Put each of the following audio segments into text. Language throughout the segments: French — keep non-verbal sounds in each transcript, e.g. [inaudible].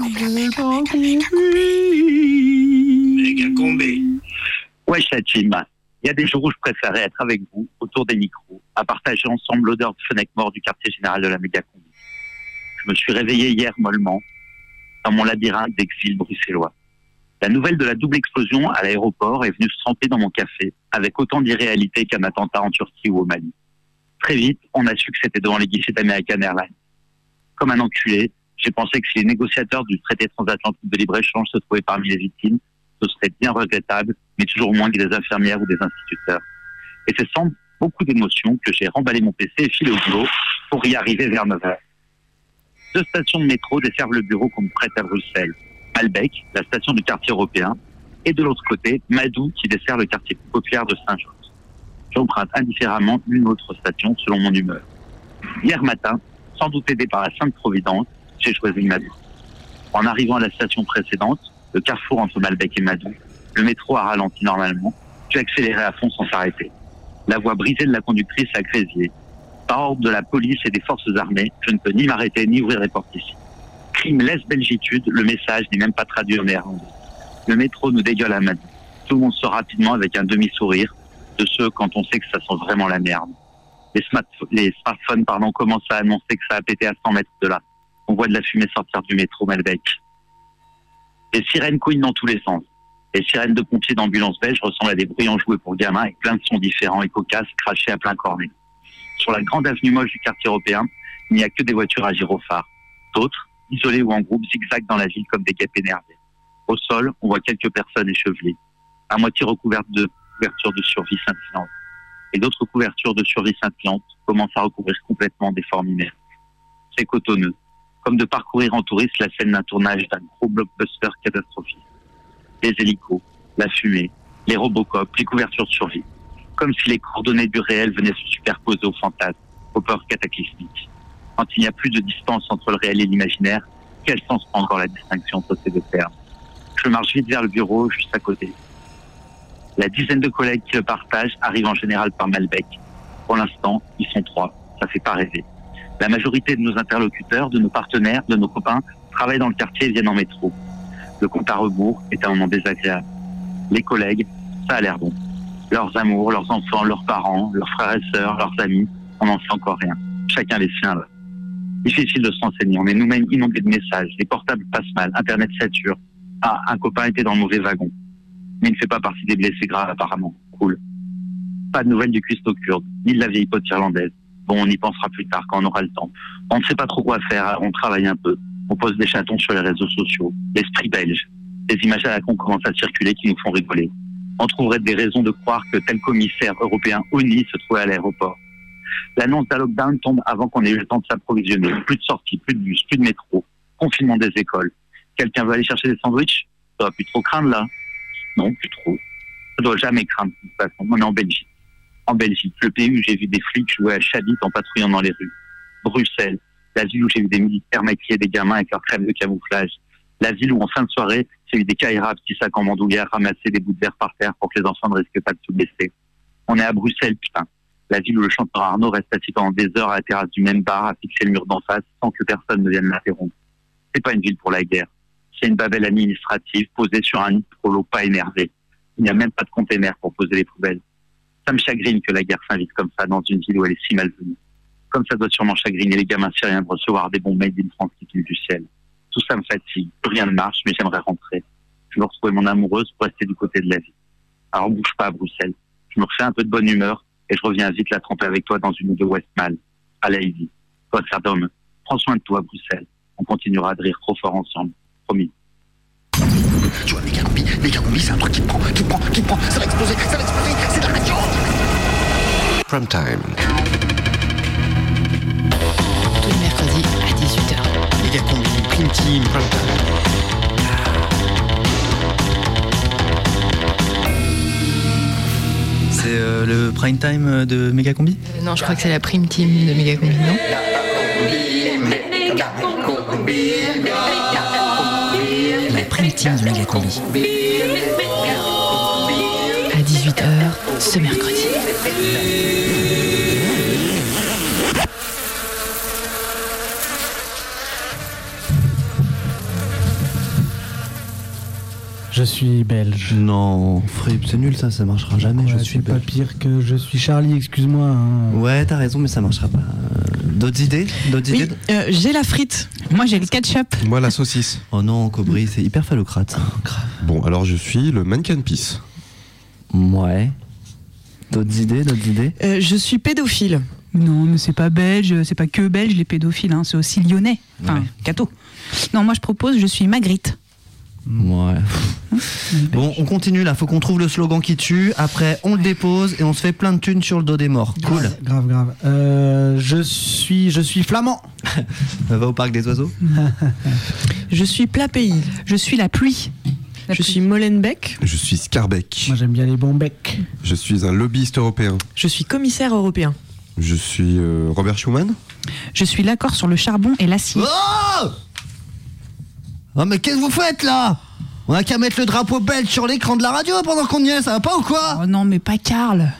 Méga team. Il y a des jours où je préférais être avec vous, autour des micros, à partager ensemble l'odeur de fenêtre mort du quartier général de la méga combi. Je me suis réveillé hier mollement, dans mon labyrinthe d'exil bruxellois. La nouvelle de la double explosion à l'aéroport est venue se tremper dans mon café, avec autant d'irréalité qu'un attentat en Turquie ou au Mali. Très vite, on a su que c'était devant les guichets d'American Airlines. Comme un enculé, j'ai pensé que si les négociateurs du traité transatlantique de libre-échange se trouvaient parmi les victimes, ce serait bien regrettable, mais toujours moins que des infirmières ou des instituteurs. Et c'est sans beaucoup d'émotion que j'ai remballé mon PC et filé au boulot pour y arriver vers 9h. Deux stations de métro desservent le bureau qu'on me prête à Bruxelles. Malbec, la station du quartier européen, et de l'autre côté, Madou, qui dessert le quartier populaire de Saint-Georges. J'emprunte indifféremment une autre station selon mon humeur. Hier matin, sans doute aidé par la Sainte Providence, j'ai choisi Madou. En arrivant à la station précédente, le carrefour entre Malbec et Madou, le métro a ralenti normalement, j'ai accéléré à fond sans s'arrêter. La voix brisée de la conductrice a crésié. Par ordre de la police et des forces armées, je ne peux ni m'arrêter ni ouvrir les portes ici crime laisse belgitude, le message n'est même pas traduit en néerlandais. Le métro nous dégueule à Madrid. Tout le monde sort rapidement avec un demi-sourire de ceux quand on sait que ça sent vraiment la merde. Les, les smartphones pardon, commencent à annoncer que ça a pété à 100 mètres de là. On voit de la fumée sortir du métro Malbec. Les sirènes couinent dans tous les sens. Les sirènes de pompiers d'ambulance belge ressemblent à des bruits enjoués pour gamins avec plein de sons différents et cocasses crachés à plein cornet. Sur la grande avenue moche du quartier européen, il n'y a que des voitures à gyrophares. D'autres, isolés ou en groupe, zigzag dans la ville comme des guêpes énervées. Au sol, on voit quelques personnes échevelées, à moitié recouvertes de couvertures de survie scintillantes. Et d'autres couvertures de survie scintillantes commencent à recouvrir complètement des formes inertes. C'est cotonneux, comme de parcourir en touriste la scène d'un tournage d'un gros blockbuster catastrophique. Les hélicos, la fumée, les robocop, les couvertures de survie. Comme si les coordonnées du réel venaient se superposer aux fantasmes, aux peurs cataclysmiques quand il n'y a plus de distance entre le réel et l'imaginaire, quel sens prend encore la distinction entre ces deux termes? Je marche vite vers le bureau, juste à côté. La dizaine de collègues qui le partagent arrivent en général par Malbec. Pour l'instant, ils sont trois. Ça fait pas rêver. La majorité de nos interlocuteurs, de nos partenaires, de nos copains travaillent dans le quartier et viennent en métro. Le compte à rebours est un moment désagréable. Les collègues, ça a l'air bon. Leurs amours, leurs enfants, leurs parents, leurs frères et sœurs, leurs amis, on n'en sait encore rien. Chacun les siens là. Difficile de se renseigner. On est nous-mêmes inondés de messages. Les portables passent mal. Internet sature. Ah, un copain était dans le mauvais wagon. Mais il ne fait pas partie des blessés graves, apparemment. Cool. Pas de nouvelles du cuistot kurde, ni de la vieille pote irlandaise. Bon, on y pensera plus tard quand on aura le temps. On ne sait pas trop quoi faire, on travaille un peu. On pose des chatons sur les réseaux sociaux. L'esprit belge. Des images à la con commencent à circuler qui nous font rigoler. On trouverait des raisons de croire que tel commissaire européen ONI se trouvait à l'aéroport. L'annonce d'un lockdown tombe avant qu'on ait eu le temps de s'approvisionner. Plus de sorties, plus de bus, plus de métro, confinement des écoles. Quelqu'un veut aller chercher des sandwichs? Ça va plus trop craindre là Non, plus trop. Ça doit jamais craindre de toute façon. On est en Belgique. En Belgique, le pays où j'ai vu des flics jouer à Chabit en patrouillant dans les rues. Bruxelles, la ville où j'ai vu des militaires maquiller des gamins avec leurs crèmes de camouflage. La ville où en fin de soirée, j'ai vu des caïras petits sacs en bandoulière ramasser des bouts de verre par terre pour que les enfants ne risquent pas de se blesser. On est à Bruxelles, putain la ville où le chanteur Arnaud reste assis pendant des heures à la terrasse du même bar à fixer le mur d'en face sans que personne ne vienne l'interrompre. C'est pas une ville pour la guerre. C'est une babelle administrative posée sur un prolo pas énervé. Il n'y a même pas de container pour poser les poubelles. Ça me chagrine que la guerre s'invite comme ça dans une ville où elle est si malvenue. Comme ça doit sûrement chagriner les gamins syriens de recevoir des bombes made in France qui tombent du ciel. Tout ça me fatigue. Rien ne marche, mais j'aimerais rentrer. Je veux retrouver mon amoureuse pour rester du côté de la vie. Alors bouge pas à Bruxelles. Je me refais un peu de bonne humeur et je reviens vite la tremper avec toi dans une ou deux Westmal. Allez, Ivy. Toi, d'homme, prends soin de toi, Bruxelles. On continuera de rire trop fort ensemble. Promis. Tu vois, méga combi, c'est un truc qui prend, qui prend, qui prend, ça va exploser, ça va exploser, Prime time. Tous les mercredis à 18h. Méga combi, prime team, prime time. C'est euh, le prime time de Mega Combi Euh, non, je crois que c'est la prime team de Megacombi, non? La prime team de Mega Combi. À 18h ce mercredi. Je suis belge. Non, Fripp, c'est nul ça, ça marchera jamais. Ouais, je suis pas pire que je suis Charlie, excuse-moi. hein. Ouais, t'as raison, mais ça marchera pas. D'autres idées? D'autres Oui, idées? euh, j'ai la frite. Moi, j'ai le ketchup. Moi, la saucisse. Oh non, Cobry, c'est hyper phallocrate. Bon, alors je suis le mannequin peace. Ouais. D'autres idées D'autres idées? Euh, je suis pédophile. Non, mais c'est pas belge, c'est pas que belge les pédophiles, hein, c'est aussi lyonnais. Enfin, Ouais. Cato. Non, moi je propose, je suis Magritte. Ouais. [laughs] Bon, on continue là, faut qu'on trouve le slogan qui tue. Après, on le dépose et on se fait plein de thunes sur le dos des morts. Cool. Grave, grave. Euh, je suis, je suis flamand. [laughs] Va au parc des oiseaux [laughs] Je suis plat pays. Je suis la pluie. Je suis Molenbeek. Je suis Scarbeck. Moi, j'aime bien les bons becs. Je suis un lobbyiste européen. Je suis commissaire européen. Je suis euh, Robert Schuman. Je suis l'accord sur le charbon et l'acier. Oh Oh, mais qu'est-ce que vous faites là? On a qu'à mettre le drapeau belge sur l'écran de la radio pendant qu'on y est, ça va pas ou quoi? Oh non, mais pas Karl.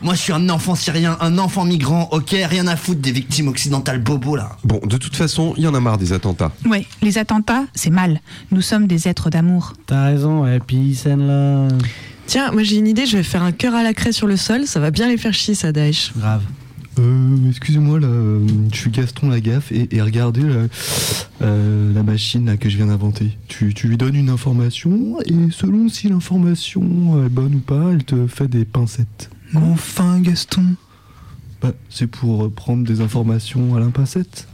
Moi, je suis un enfant syrien, un enfant migrant, ok Rien à foutre des victimes occidentales bobos là. Bon, de toute façon, il y en a marre des attentats. Ouais, les attentats, c'est mal. Nous sommes des êtres d'amour. T'as raison, et puis là. Tiens, moi j'ai une idée, je vais faire un cœur à la craie sur le sol, ça va bien les faire chier ça, Daesh. Grave. Euh, excusez-moi, là, euh, je suis Gaston Lagaffe et, et regardez là, euh, la machine là, que je viens d'inventer. Tu, tu lui donnes une information et selon si l'information est bonne ou pas, elle te fait des pincettes. Enfin, Gaston. Bah, c'est pour euh, prendre des informations à l'impacette.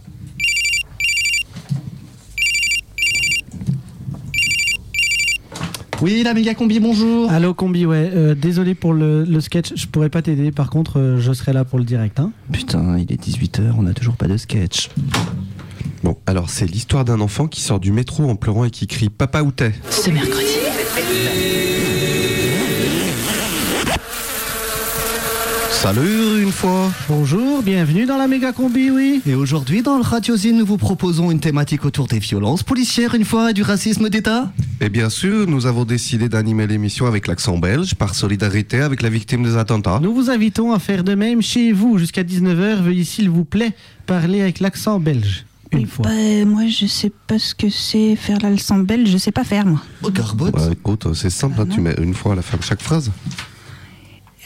Oui, la méga combi, bonjour. Allô, combi, ouais. euh, désolé pour le, le sketch, je pourrais pas t'aider. Par contre, euh, je serai là pour le direct. Hein. Putain, il est 18h, on a toujours pas de sketch. Bon, alors c'est l'histoire d'un enfant qui sort du métro en pleurant et qui crie Papa où t'es? Ce mercredi. Salut une fois Bonjour, bienvenue dans la méga combi, oui. Et aujourd'hui, dans le Radiosine, nous vous proposons une thématique autour des violences policières une fois et du racisme d'État. Et bien sûr, nous avons décidé d'animer l'émission avec l'accent belge par solidarité avec la victime des attentats. Nous vous invitons à faire de même chez vous jusqu'à 19h. Veuillez, s'il vous plaît, parler avec l'accent belge. Une fois. bah, moi, je sais pas ce que c'est faire l'accent belge, je sais pas faire, moi. Oh, Garbotte. Ouais, écoute, c'est simple, hein, tu mets une fois à la fin de chaque phrase.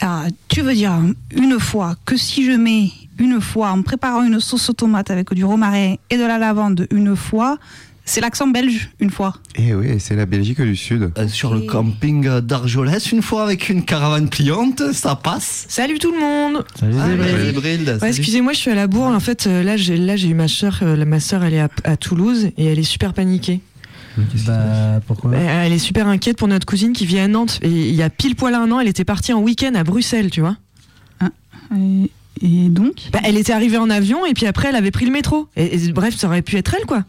Ah, tu veux dire une fois que si je mets une fois en préparant une sauce aux tomates avec du romarin et de la lavande une fois, c'est l'accent belge une fois. Eh oui, c'est la Belgique du Sud. Euh, sur le camping euh, d'Argelès, une fois avec une caravane pliante, ça passe. Salut tout le monde Salut, Ah, ouais. Excusez-moi, je suis à la bourre. En fait, euh, là, j'ai là j'ai eu ma soeur. ma soeur, elle est à, à Toulouse et elle est super paniquée. Bah, pourquoi Euh, Elle est super inquiète pour notre cousine qui vit à Nantes. Et il y a pile poil un an, elle était partie en week-end à Bruxelles, tu vois. Et, et donc Bah, elle était arrivée en avion et puis après, elle avait pris le métro. Et, et bref, ça aurait pu être elle, quoi.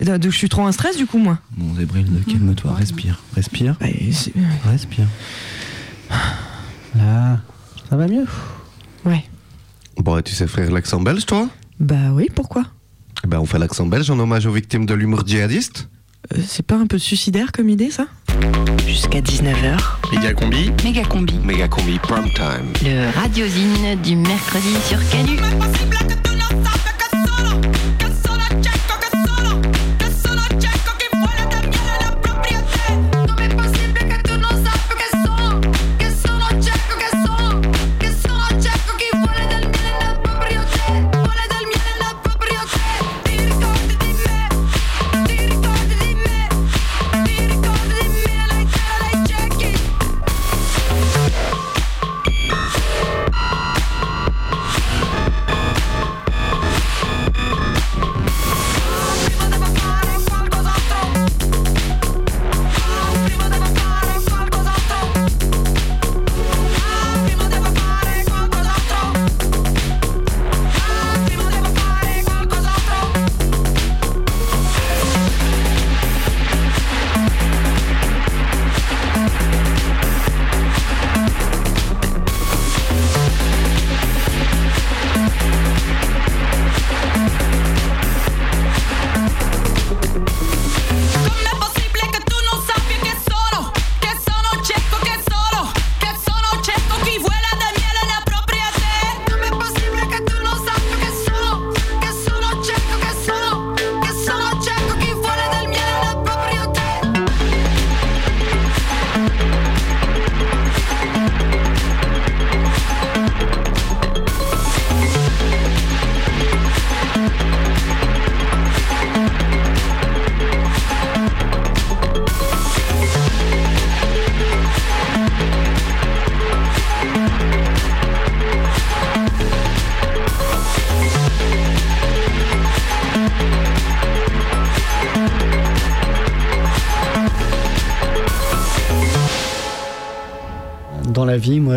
Donc, je suis trop en stress, du coup, moi. Bon, Zébrilde, calme-toi, respire, respire, Bah, respire. Là, ça va mieux? Ouais. Bon, et tu sais faire l'accent belge, toi? Bah oui, pourquoi? Eh ben, on fait l'accent belge en hommage aux victimes de l'humour djihadiste. Euh, C'est pas un peu suicidaire comme idée, ça? Jusqu'à 19h, Méga combi méga combi. Méga combi prime time. Le radiosine du mercredi sur Canu.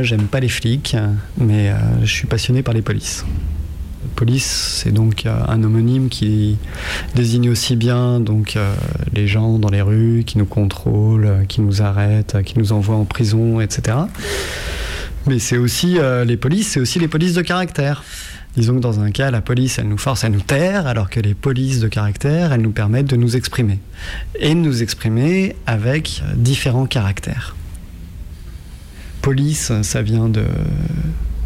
J'aime pas les flics, mais euh, je suis passionné par les polices. Police, c'est donc euh, un homonyme qui désigne aussi bien donc euh, les gens dans les rues qui nous contrôlent, qui nous arrêtent, qui nous envoient en prison, etc. Mais c'est aussi les polices, c'est aussi les polices de caractère. Disons que dans un cas, la police, elle nous force à nous taire, alors que les polices de caractère, elles nous permettent de nous exprimer. Et de nous exprimer avec différents caractères. Police, ça vient de,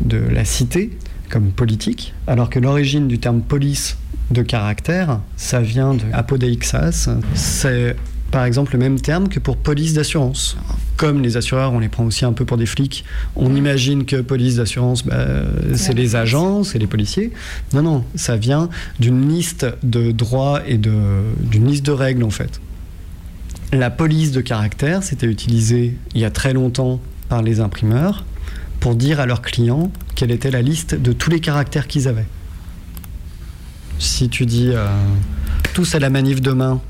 de la cité, comme politique, alors que l'origine du terme police de caractère, ça vient de apodeixas. C'est par exemple le même terme que pour police d'assurance. Comme les assureurs, on les prend aussi un peu pour des flics, on imagine que police d'assurance, bah, c'est les agents, c'est les policiers. Non, non, ça vient d'une liste de droits et d'une liste de règles en fait. La police de caractère, c'était utilisé il y a très longtemps par les imprimeurs pour dire à leurs clients quelle était la liste de tous les caractères qu'ils avaient. Si tu dis euh, tous à la manif demain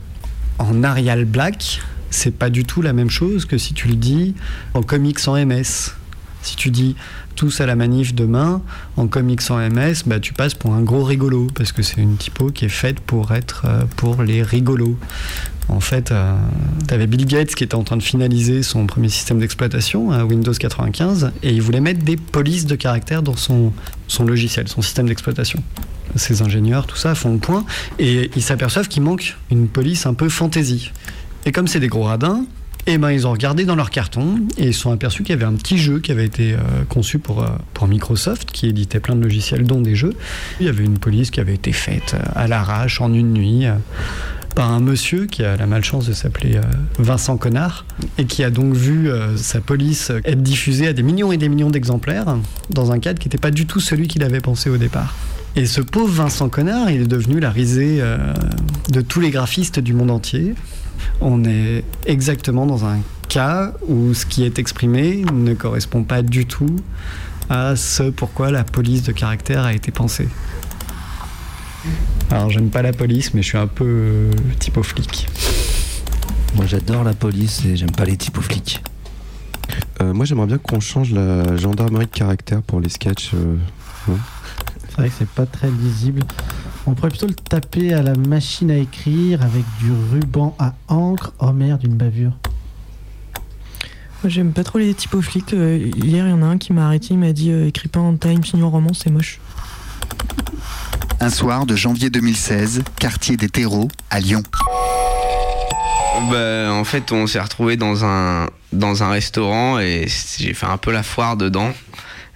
en Arial Black, c'est pas du tout la même chose que si tu le dis en comics en MS. Si tu dis tous à la manif demain en comics en MS, bah, tu passes pour un gros rigolo parce que c'est une typo qui est faite pour être euh, pour les rigolos. En fait, tu avais Bill Gates qui était en train de finaliser son premier système d'exploitation, euh, Windows 95, et il voulait mettre des polices de caractère dans son, son logiciel, son système d'exploitation. Ces ingénieurs, tout ça, font le point, et ils s'aperçoivent qu'il manque une police un peu fantaisie. Et comme c'est des gros radins, eh ben, ils ont regardé dans leur carton et ils sont aperçus qu'il y avait un petit jeu qui avait été euh, conçu pour, euh, pour Microsoft, qui éditait plein de logiciels, dont des jeux. Il y avait une police qui avait été faite euh, à l'arrache en une nuit euh, par un monsieur qui a la malchance de s'appeler euh, Vincent Connard et qui a donc vu euh, sa police être diffusée à des millions et des millions d'exemplaires dans un cadre qui n'était pas du tout celui qu'il avait pensé au départ. Et ce pauvre Vincent Connard, il est devenu la risée euh, de tous les graphistes du monde entier. On est exactement dans un cas où ce qui est exprimé ne correspond pas du tout à ce pourquoi la police de caractère a été pensée. Alors j'aime pas la police, mais je suis un peu euh, typo flic. Moi j'adore la police et j'aime pas les typos flics. Euh, moi j'aimerais bien qu'on change la gendarmerie de caractère pour les sketchs. euh, non? C'est vrai que c'est pas très lisible. On pourrait plutôt le taper à la machine à écrire avec du ruban à encre. Oh merde, une bavure. Moi, j'aime pas trop les typos flics. Euh, hier, il y en a un qui m'a arrêté, il m'a dit euh, écris pas en Times New Roman, c'est moche. Un soir de janvier 2016, quartier des terreaux, à Lyon. Bah, en fait, on s'est retrouvé dans un, dans un restaurant et j'ai fait un peu la foire dedans.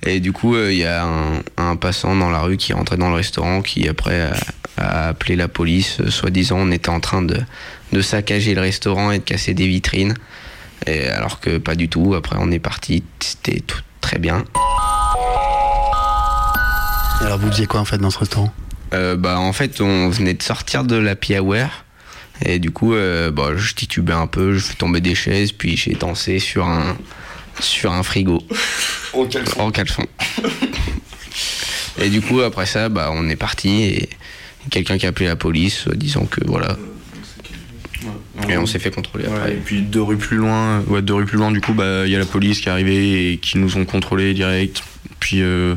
Et du coup, euh, il y a un, un passant dans la rue qui est rentré dans le restaurant qui, après, a, a appelé la police. Euh, Soi-disant, on était en train de, de saccager le restaurant et de casser des vitrines. Et alors que pas du tout. Après, on est parti. C'était tout très bien. Alors vous faisiez quoi en fait dans ce restaurant? Euh, bah, en fait, on venait de sortir de l'happy hour. Et du coup, euh, bah, je titubais un peu, je fais tomber des chaises, puis j'ai dansé sur un, sur un frigo. En caleçon. En caleçon. et du coup, après ça, bah, on est parti et quelqu'un qui a appelé la police, euh, disant que voilà. Et on s'est fait contrôler Ouais, après. et puis deux rues plus loin, ouais, deux rues plus loin, du coup, bah, il y a la police qui est arrivée et qui nous ont contrôlés direct. Puis, euh,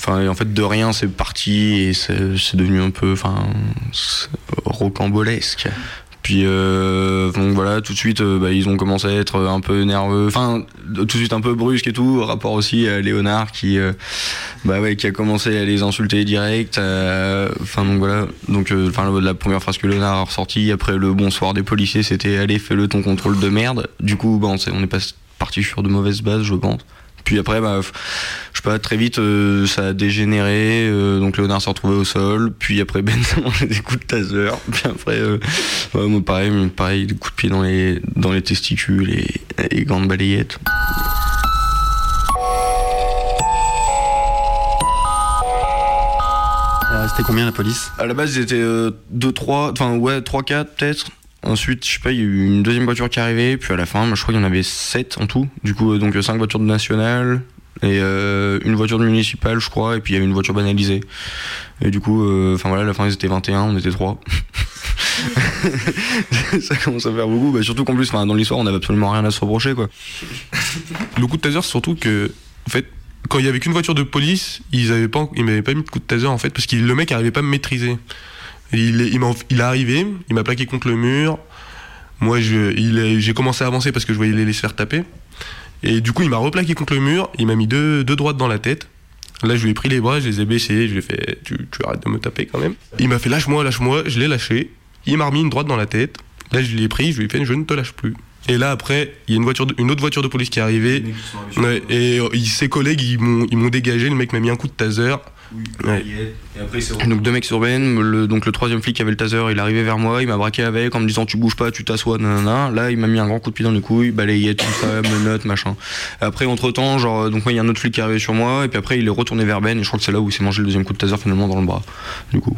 enfin, en fait, de rien, c'est parti et c'est devenu un peu, enfin, rocambolesque. Puis, euh, donc voilà, tout de suite, euh, bah, ils ont commencé à être un peu nerveux, enfin, tout de suite un peu brusque et tout, rapport aussi à Léonard qui, euh, bah ouais, qui a commencé à les insulter direct. euh, Enfin, donc voilà, donc, euh, enfin, la première phrase que Léonard a ressortie après le bonsoir des policiers, c'était allez, fais-le ton contrôle de merde. Du coup, bah, on, s'est- on est pas parti sur de mauvaises bases, je pense. Puis après, bah, je sais pas, très vite, euh, ça a dégénéré. euh, donc Léonard s'est retrouvé au sol. Puis après, [laughs] Ben s'est mangé des coups de taser. Puis après, euh, ouais, moi, pareil, mais pareil, des coups de pied dans les, dans les testicules et, et gants de balayette. C'était combien la police? À la base, ils étaient 2, 3, enfin ouais, 3, 4 peut-être. Ensuite, je sais pas, il y a eu une deuxième voiture qui est arrivée. Puis à la fin, je crois qu'il y en avait 7 en tout. Du coup, euh, donc 5 voitures de nationale et euh, une voiture de municipale, je crois. Et puis il y avait une voiture banalisée. Et du coup, euh, enfin voilà, à la fin, ils étaient 21, on était 3. [laughs] ça commence à faire beaucoup. Bah, surtout qu'en plus, dans l'histoire, on n'avait absolument rien à se reprocher, quoi. Le coup de taser, c'est surtout que, en fait, quand il y avait qu'une voiture de police, ils avaient pas, m'avaient pas mis de coup de taser en fait parce que le mec arrivait pas à me maîtriser. Il, il, est arrivé, il m'a plaqué contre le mur. Moi, j'ai commencé à avancer parce que je voyais les laisser faire taper. Et du coup, il m'a replaqué contre le mur. Il m'a mis deux, deux droites dans la tête. Là, je lui ai pris les bras, je les ai baissés. Je lui ai fait, tu, tu arrêtes de me taper quand même. Il m'a fait lâche-moi, lâche-moi. Je l'ai lâché. Il m'a remis une droite dans la tête. Là, je l'ai pris. Je lui ai fait, je ne te lâche plus. Et là, après, il y a une, voiture de- une autre voiture de police qui est arrivée. Ouais, et euh, ses collègues, ils m'ont dégagé. Le mec m'a mis un coup de taser. Ouais. Donc deux mecs surviennent, le, donc le troisième flic qui avait le taser, il est arrivé vers moi, il m'a braqué avec en me disant tu bouges pas, tu t'assois, nanana. Là il m'a mis un grand coup de pied dans les couilles, balayette, tout ça, [laughs] menottes, machin. Après entre temps, genre donc moi il y a un autre flic qui est arrivé sur moi et puis après il est retourné vers Ben et je crois que c'est là où il s'est mangé le deuxième coup de taser finalement dans le bras. Du coup.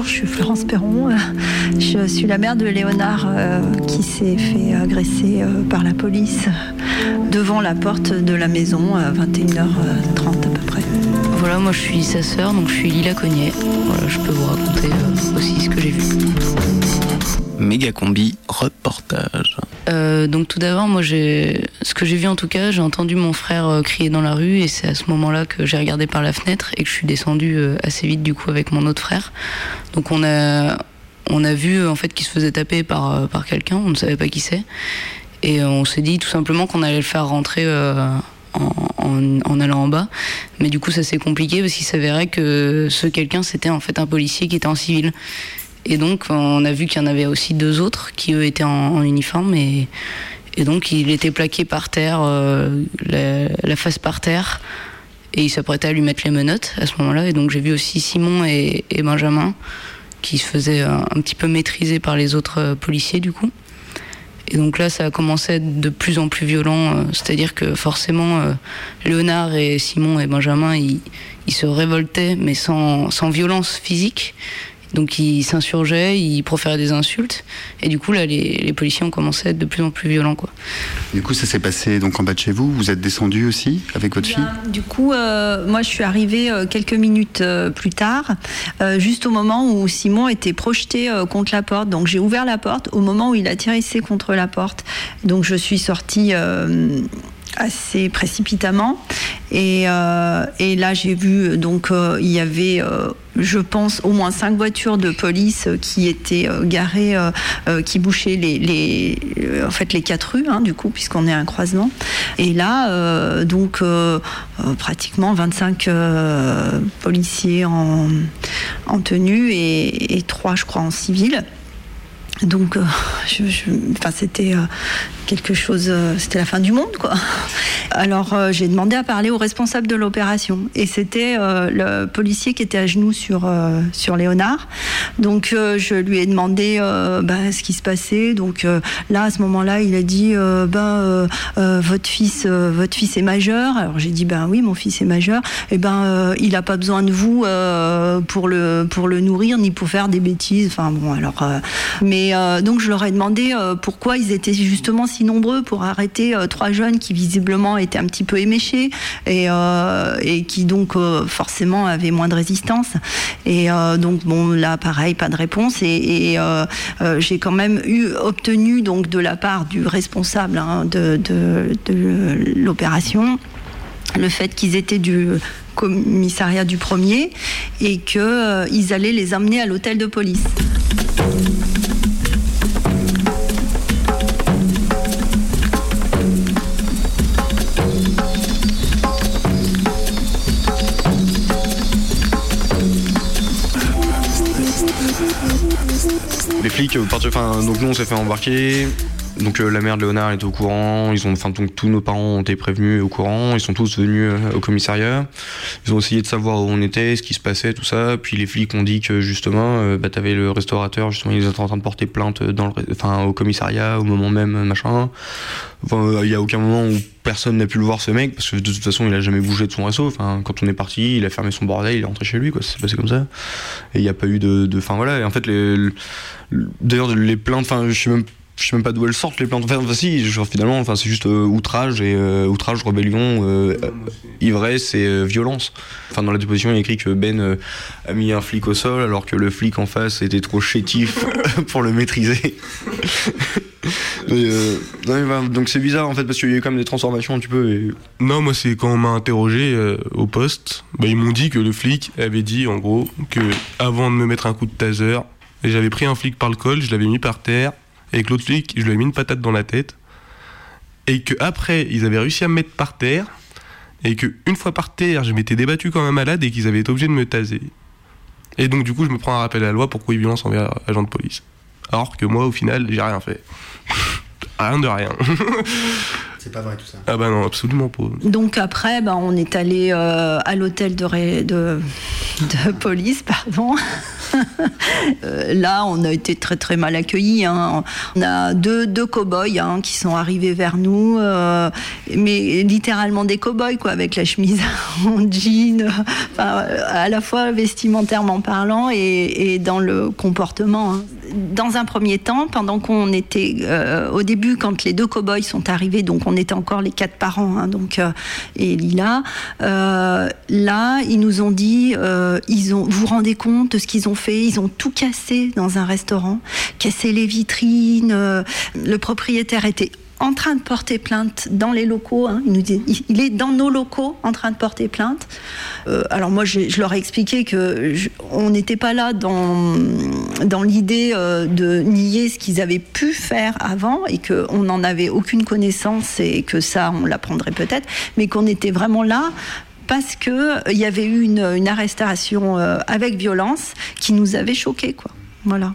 Bonjour, je suis Florence Perron. Je suis la mère de Léonard euh, qui s'est fait agresser euh, par la police devant la porte de la maison à 21h30 à peu près. Voilà, moi je suis sa sœur, donc je suis Lila Cognet. Voilà, je peux vous raconter euh, aussi ce que j'ai vu. Méga combi reportage. Euh, donc tout d'abord, moi j'ai, ce que j'ai vu en tout cas, j'ai entendu mon frère euh, crier dans la rue et c'est à ce moment-là que j'ai regardé par la fenêtre et que je suis descendue euh, assez vite du coup avec mon autre frère. Donc on a, on a vu en fait qu'il se faisait taper par, par quelqu'un, on ne savait pas qui c'est et on s'est dit tout simplement qu'on allait le faire rentrer. en, en- en allant en bas. Mais du coup, ça s'est compliqué parce qu'il s'avérait que ce quelqu'un, c'était en fait un policier qui était en civil. Et donc, on a vu qu'il y en avait aussi deux autres qui, eux, étaient en, uniforme. Et, donc, il était plaqué par terre, euh, la, face par terre. Et il s'apprêtait à lui mettre les menottes à ce moment-là. Et donc, j'ai vu aussi Simon et, Benjamin qui se faisaient un, petit peu maîtriser par les autres euh, policiers, du coup. Et donc là, ça a commencé à être de plus en plus violent. euh, C'est-à-dire que forcément, euh, Léonard et Simon et Benjamin, ils, se révoltaient, mais sans violence physique. Donc ils s'insurgeaient, ils proféraient des insultes. Et du coup, là, les, les policiers ont commencé à être de plus en plus violents. Quoi. Du coup, ça s'est passé donc en bas de chez vous. Vous êtes descendu aussi avec votre fille? Du coup, euh, moi, je suis arrivée euh, quelques minutes euh, plus tard, euh, juste au moment où Simon était projeté euh, contre la porte. Donc, j'ai ouvert la porte au moment où il atterrissait contre la porte. Donc, je suis sortie. euh, assez précipitamment et, euh, et là j'ai vu donc euh, il y avait euh, je pense au moins cinq voitures de police euh, qui étaient euh, garées euh, qui bouchaient les, en fait les quatre rues hein, du coup puisqu'on est à un croisement. Et là donc pratiquement 25 euh, policiers en, en tenue et, et trois je crois en civil donc, euh, enfin, c'était euh, quelque chose, euh, c'était la fin du monde, quoi. Alors, j'ai demandé à parler au responsable de l'opération, et c'était le policier qui était à genoux sur sur Léonard. Donc, je lui ai demandé ben, ce qui se passait. Donc, là, à ce moment-là, il a dit, ben, votre fils, votre fils est majeur. Alors, j'ai dit, ben oui, mon fils est majeur. Et ben, euh, il n'a pas besoin de vous pour le pour le nourrir ni pour faire des bêtises. Enfin bon, alors, euh, mais euh, donc je leur ai demandé euh, pourquoi ils étaient justement si nombreux pour arrêter euh, trois jeunes qui visiblement étaient un petit peu éméchés et, et qui donc forcément avaient moins de résistance. Et donc bon là pareil, pas de réponse. Et, et, j'ai quand même eu obtenu donc de la part du responsable hein, de l'opération le fait qu'ils étaient du commissariat du premier et qu'ils allaient les emmener à l'hôtel de police. Les flics, euh, enfin, donc nous on s'est fait embarquer. Donc euh, la mère de Léonard est au courant, ils ont, enfin donc tous nos parents ont été prévenus au courant, ils sont tous venus euh, au commissariat. Ils ont essayé de savoir où on était, ce qui se passait, tout ça. Puis les flics ont dit que justement, euh, bah, t'avais le restaurateur, justement, ils étaient en train de porter plainte dans le, enfin au commissariat au moment même, machin. Euh, il y a aucun moment où personne n'a pu le voir ce mec parce que de toute façon il a jamais bougé de son réseau. Enfin, quand on est parti, il a fermé son bordel, il est rentré chez lui, quoi. Ça s'est passé comme ça. Et il n'y a pas eu de, de, enfin voilà. Et en fait, les, les- d'ailleurs les plaintes, enfin je sais même je sais même pas d'où elles sortent les plaintes. Enfin, enfin, si, genre, finalement, enfin, c'est juste euh, outrage et euh, outrage, rébellion, euh, ivresse et violence. Enfin, dans la déposition, il a écrit que Ben a mis un flic au sol alors que le flic en face était trop chétif [laughs] pour le maîtriser. [laughs] Donc c'est bizarre en fait parce qu'il y a eu quand même des transformations un petit peu. Non, moi, c'est quand on m'a interrogé au poste, bah, ils m'ont dit que le flic avait dit, en gros, que avant de me mettre un coup de taser, j'avais pris un flic par le col, je l'avais mis par terre, et avec l'autre flic, je lui avais mis une patate dans la tête, et que après, ils avaient réussi à me mettre par terre, et que une fois par terre, je m'étais débattu comme un malade et qu'ils avaient été obligés de me taser. Et donc, du coup, je me prends un rappel à la loi pour coups et violence envers agent de police. Alors que moi, au final, j'ai rien fait. [laughs] rien de rien. [laughs] C'est pas vrai tout ça. ah bah non, absolument pas. Donc après, ben, on est allé euh, à l'hôtel de, ré- de, de police, pardon. [laughs] Euh, là, on a été très très mal accueillis. hein. On a deux, deux cow-boys hein, qui sont arrivés vers nous, euh, mais littéralement des cow-boys, quoi, avec la chemise [laughs] en jean, euh, enfin, à la fois vestimentairement parlant et, et dans le comportement. hein. Dans un premier temps, pendant qu'on était euh, au début, quand les deux cow-boys sont arrivés, donc on était encore les quatre parents, hein, donc euh, et Lila. euh, là, ils nous ont dit, euh, ils ont, vous vous rendez compte de ce qu'ils ont fait? Ils ont tout cassé dans un restaurant, cassé les vitrines. le propriétaire était en train de porter plainte dans les locaux. hein. Il est dans nos locaux en train de porter plainte. Euh, alors moi, je leur ai expliqué que on n'était pas là dans dans l'idée euh, de nier ce qu'ils avaient pu faire avant et que on n'en avait aucune connaissance et que ça, on l'apprendrait peut-être, mais qu'on était vraiment là parce que euh, il y avait eu une, une arrestation euh, avec violence qui nous avait choqués, quoi. Voilà.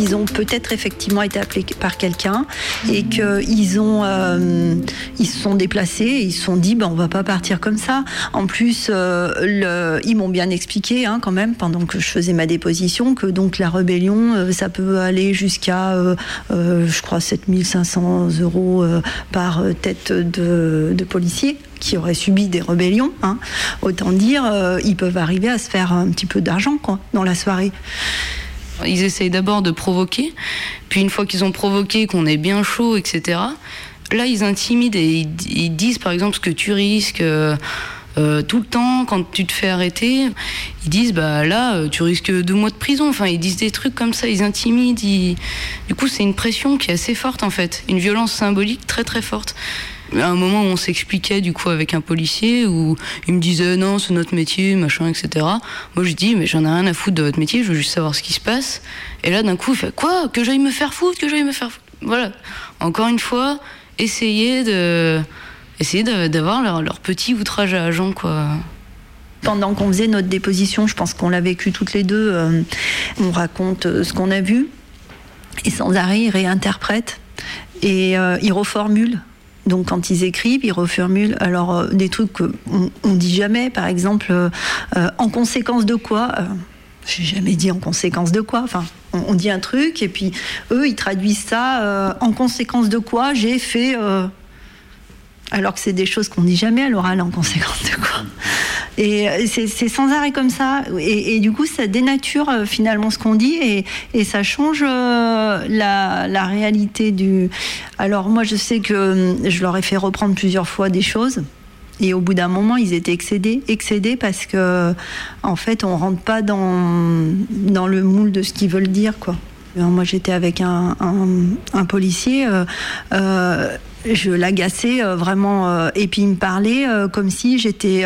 Ils ont peut-être effectivement été appelés par quelqu'un et qu'ils ont, euh, ils se sont déplacés et ils se sont dit, ben, on va pas partir comme ça. En plus, euh, ils m'ont bien expliqué hein, quand même pendant que je faisais ma déposition que donc la rébellion, euh, ça peut aller jusqu'à, je crois, 7500 euros par tête de, de policier qui auraient subi des rébellions. hein. Autant dire, ils peuvent arriver à se faire un petit peu d'argent dans la soirée. Ils essayent d'abord de provoquer, puis une fois qu'ils ont provoqué, qu'on est bien chaud, etc., là ils intimident et ils, disent par exemple ce que tu risques. euh, euh, tout le temps, quand tu te fais arrêter, ils disent bah là euh, tu risques deux mois de prison. Enfin, ils disent des trucs comme ça, ils intimident. Du coup, c'est une pression qui est assez forte en fait, une violence symbolique très très forte. À un moment où on s'expliquait du coup avec un policier où il me disait non c'est notre métier machin etc. Moi je dis mais j'en ai rien à foutre de votre métier, je veux juste savoir ce qui se passe. Et là d'un coup il fait quoi? Que j'aille me faire foutre, que j'aille me faire. Voilà. Encore une fois essayer de essayer d'avoir leur, leur petit outrage à agent quoi. Pendant qu'on faisait notre déposition, je pense qu'on l'a vécu toutes les deux, euh, on raconte euh, ce qu'on a vu et sans arrêt ils réinterprètent et euh, ils reformulent. Donc quand ils écrivent, ils reformulent alors euh, des trucs qu'on on dit jamais, par exemple euh, euh, en conséquence de quoi euh, J'ai jamais dit en conséquence de quoi. Enfin, on, dit un truc et puis eux ils traduisent ça en conséquence de quoi j'ai fait. Alors que c'est des choses qu'on dit jamais à l'oral en conséquence de quoi. Et euh, c'est sans arrêt comme ça. Et, du coup, ça dénature euh, finalement ce qu'on dit et, ça change euh, la, réalité du. Alors, moi, je sais que je leur ai fait reprendre plusieurs fois des choses. Et au bout d'un moment, ils étaient excédés, excédés parce que, en fait, on rentre pas dans, dans le moule de ce qu'ils veulent dire, quoi. Moi, j'étais avec un, policier. Je l'agaçais euh, vraiment. euh, et puis, il me parlait euh, comme si j'étais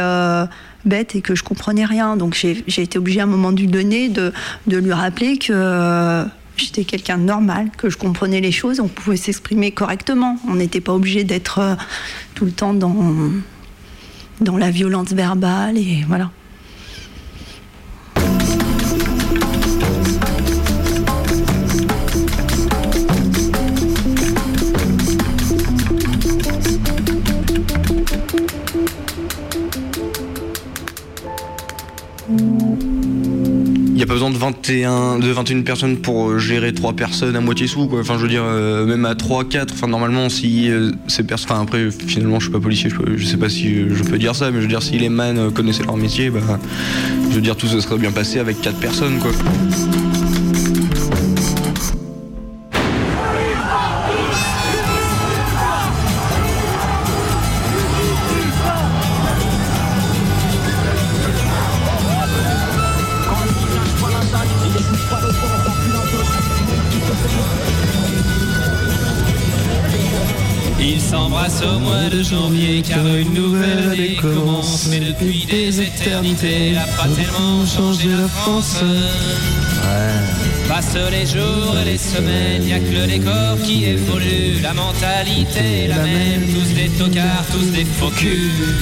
bête et que je comprenais rien. Donc, j'ai été obligée à un moment donné de, de lui rappeler que. J'étais quelqu'un de normal, que je comprenais les choses, on pouvait s'exprimer correctement. On n'était pas obligé d'être tout le temps dans, dans la violence verbale et voilà. N'y a pas besoin de 21, de 21 personnes pour euh, gérer 3 personnes à moitié sous, quoi. Enfin, je veux dire, euh, même à 3, 4, enfin, normalement, si euh, ces personnes. Enfin, après, finalement, je suis pas policier, je, sais pas si je peux dire ça, mais je veux dire, si les man connaissaient leur métier, bah, je veux dire, tout se serait bien passé avec 4 personnes, quoi. Au mois de janvier car une nouvelle année commence. Mais depuis des éternités, elle a pas tellement changé la France. Passent les jours et les semaines, y a que le décor qui évolue. La mentalité est la même, tous des tocards, tous des faux culs.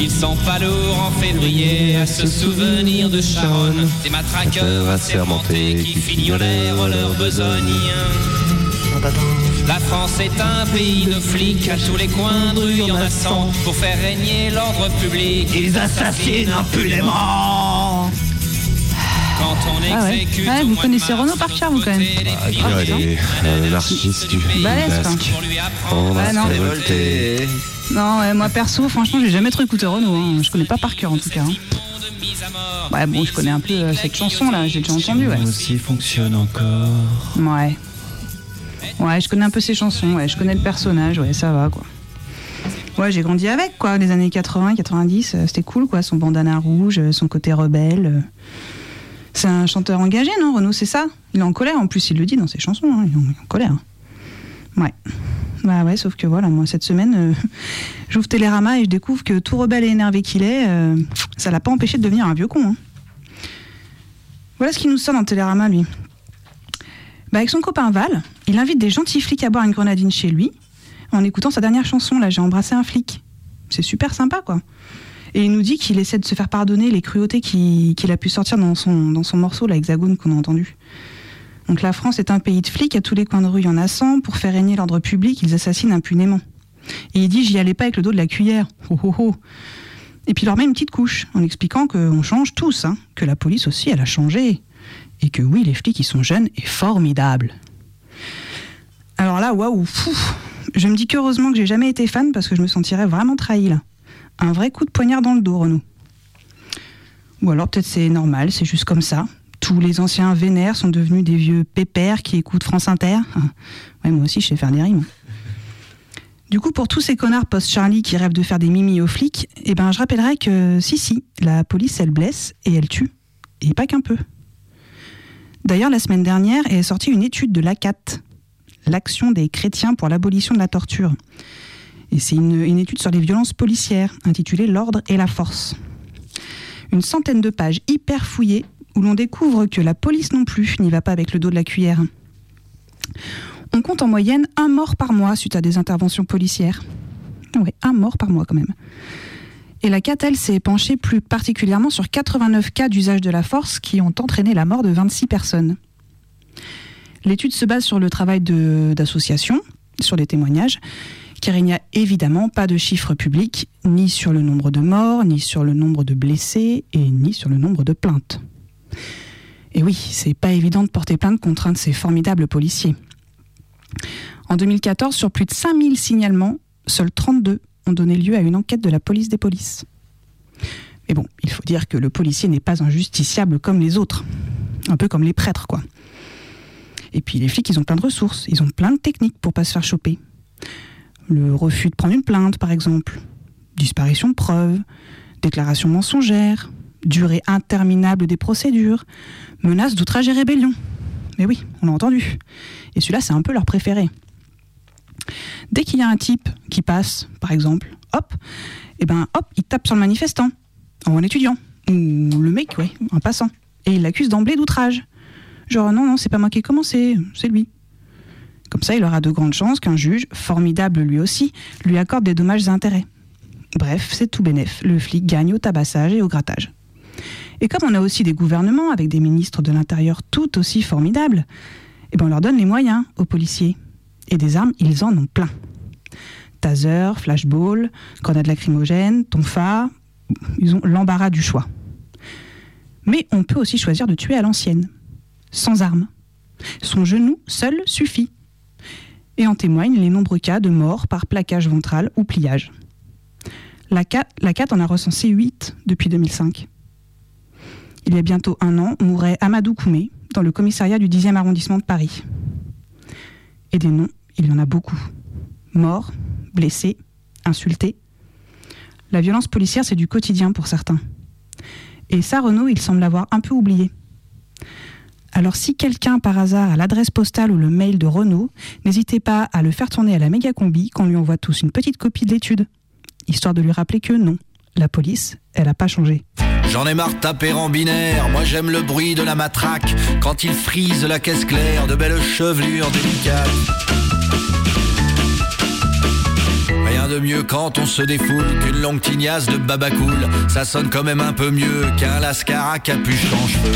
Ils sont pas lourds en février à se souvenir de Charonne, des matraqueurs assermentés qui fignorèrent leur besogne. La France est un pays de flics, à tous les coins de rue y en a cent pour faire régner l'ordre public. Ils assassinent impunément. Quand on Ah ouais. exécute Ouais, vous connaissez Renaud par cœur, vous, quand même. Ah, les euh, anarchistes du Balèze, quoi. basque. On Ouais, va non. se révolter. Non, ouais, moi perso, franchement, j'ai jamais trop écouté Renaud. hein. Je connais pas par cœur en tout cas. hein. Ouais, bon, je connais un peu euh, cette chanson là, j'ai déjà entendu, ouais. Moi aussi fonctionne encore. Ouais. Ouais, je connais un peu ses chansons, ouais, je connais le personnage, ouais, ça va quoi. Ouais, j'ai grandi avec quoi, les années 80, 90, euh, c'était cool quoi, son bandana rouge, euh, son côté rebelle. euh. C'est un chanteur engagé, non, Renaud, c'est ça? Il est en colère, en plus, il le dit dans ses chansons, hein, il est en- colère. Ouais. Bah ouais, sauf que voilà, moi cette semaine, [laughs] j'ouvre Télérama et je découvre que tout rebelle et énervé qu'il est, ça l'a pas empêché de devenir un vieux con. hein. Voilà ce qu'il nous sort dans Télérama, lui. Bah, avec son copain Val, il invite des gentils flics à boire une grenadine chez lui en écoutant sa dernière chanson, là, J'ai embrassé un flic. C'est super sympa, quoi. Et il nous dit qu'il essaie de se faire pardonner les cruautés qui- qu'il a pu sortir dans son, dans son morceau, l'Hexagone, qu'on a entendu. Donc la France est un pays de flics, à tous les coins de rue, il y en a 100. Pour faire régner l'ordre public, ils assassinent impunément. Et il dit J'y allais pas avec le dos de la cuillère. Oh, oh, oh. Et puis il leur met une petite couche, en expliquant qu'on change tous, hein, que la police aussi, elle a changé. Et que oui, les flics, ils sont jeunes et formidables. Alors là, waouh. Je me dis qu'heureusement que j'ai jamais été fan parce que je me sentirais vraiment trahi là. Un vrai coup de poignard dans le dos, Renaud. Ou alors peut-être c'est normal, c'est juste comme ça. Tous les anciens vénères sont devenus des vieux pépères qui écoutent France Inter. [laughs] Ouais, moi aussi, je sais faire des rimes. Du coup, pour tous ces connards post-Charlie qui rêvent de faire des mimis aux flics, eh ben, je rappellerai que si, si, la police, elle blesse et elle tue. Et pas qu'un peu. D'ailleurs, la semaine dernière est sortie une étude de l'ACAT, l'Action des chrétiens pour l'abolition de la torture. Et c'est une, étude sur les violences policières, intitulée L'ordre et la force. Une centaine de pages hyper fouillées où l'on découvre que la police non plus n'y va pas avec le dos de la cuillère. On compte en moyenne un mort par mois suite à des interventions policières. Ouais, un mort par mois quand même. Et la CAT, s'est penchée plus particulièrement sur 89 cas d'usage de la force qui ont entraîné la mort de 26 personnes. L'étude se base sur le travail d'associations, sur les témoignages, car il n'y a évidemment pas de chiffres publics, ni sur le nombre de morts, ni sur le nombre de blessés, et ni sur le nombre de plaintes. Et oui, c'est pas évident de porter plainte contre un de ces formidables policiers. En 2014, sur plus de 5000 signalements, seuls 32 ont donné lieu à une enquête de la police des polices. Mais bon, il faut dire que le policier n'est pas un justiciable comme les autres. Un peu comme les prêtres, quoi. Et puis les flics, ils ont plein de ressources, ils ont plein de techniques pour pas se faire choper. Le refus de prendre une plainte, par exemple. Disparition de preuves, déclaration mensongère, durée interminable des procédures, menace d'outrage et rébellion. Mais oui, on l'a entendu. Et celui-là, c'est un peu leur préféré. Dès qu'il y a un type qui passe, par exemple, hop, et ben hop, il tape sur le manifestant, ou un étudiant, ou le mec, ouais, un passant, et il l'accuse d'emblée d'outrage. Genre non, non, c'est pas moi qui ai commencé, c'est lui. Comme ça, il aura de grandes chances qu'un juge, formidable lui aussi, lui accorde des dommages et intérêts. Bref, c'est tout bénef, le flic gagne au tabassage et au grattage. Et comme on a aussi des gouvernements avec des ministres de l'Intérieur tout aussi formidables, eh ben on leur donne les moyens aux policiers. Et des armes, ils en ont plein. Taser, flashball, grenades lacrymogènes, tonfa, ils ont l'embarras du choix. Mais on peut aussi choisir de tuer à l'ancienne, sans arme. Son genou seul suffit. Et en témoignent les nombreux cas de morts par plaquage ventral ou pliage. La CAT en a recensé 8 depuis 2005. Il y a bientôt un an, mourait Amadou Koumé dans le commissariat du 10e arrondissement de Paris. Et des noms, il y en a beaucoup. Morts, blessés, insultés. La violence policière, c'est du quotidien pour certains. Et ça, Renaud, il semble l'avoir un peu oublié. Alors si quelqu'un par hasard a l'adresse postale ou le mail de Renault, n'hésitez pas à le faire tourner à la méga combi qu'on lui envoie tous une petite copie de l'étude, histoire de lui rappeler que non, la police, elle n'a pas changé. J'en ai marre de en binaire, moi j'aime le bruit de la matraque Quand il frise la caisse claire, de belles chevelures délicates de mieux quand on se défoule qu'une longue tignasse de babacool Ça sonne quand même un peu mieux qu'un lascar à capuche en cheveux.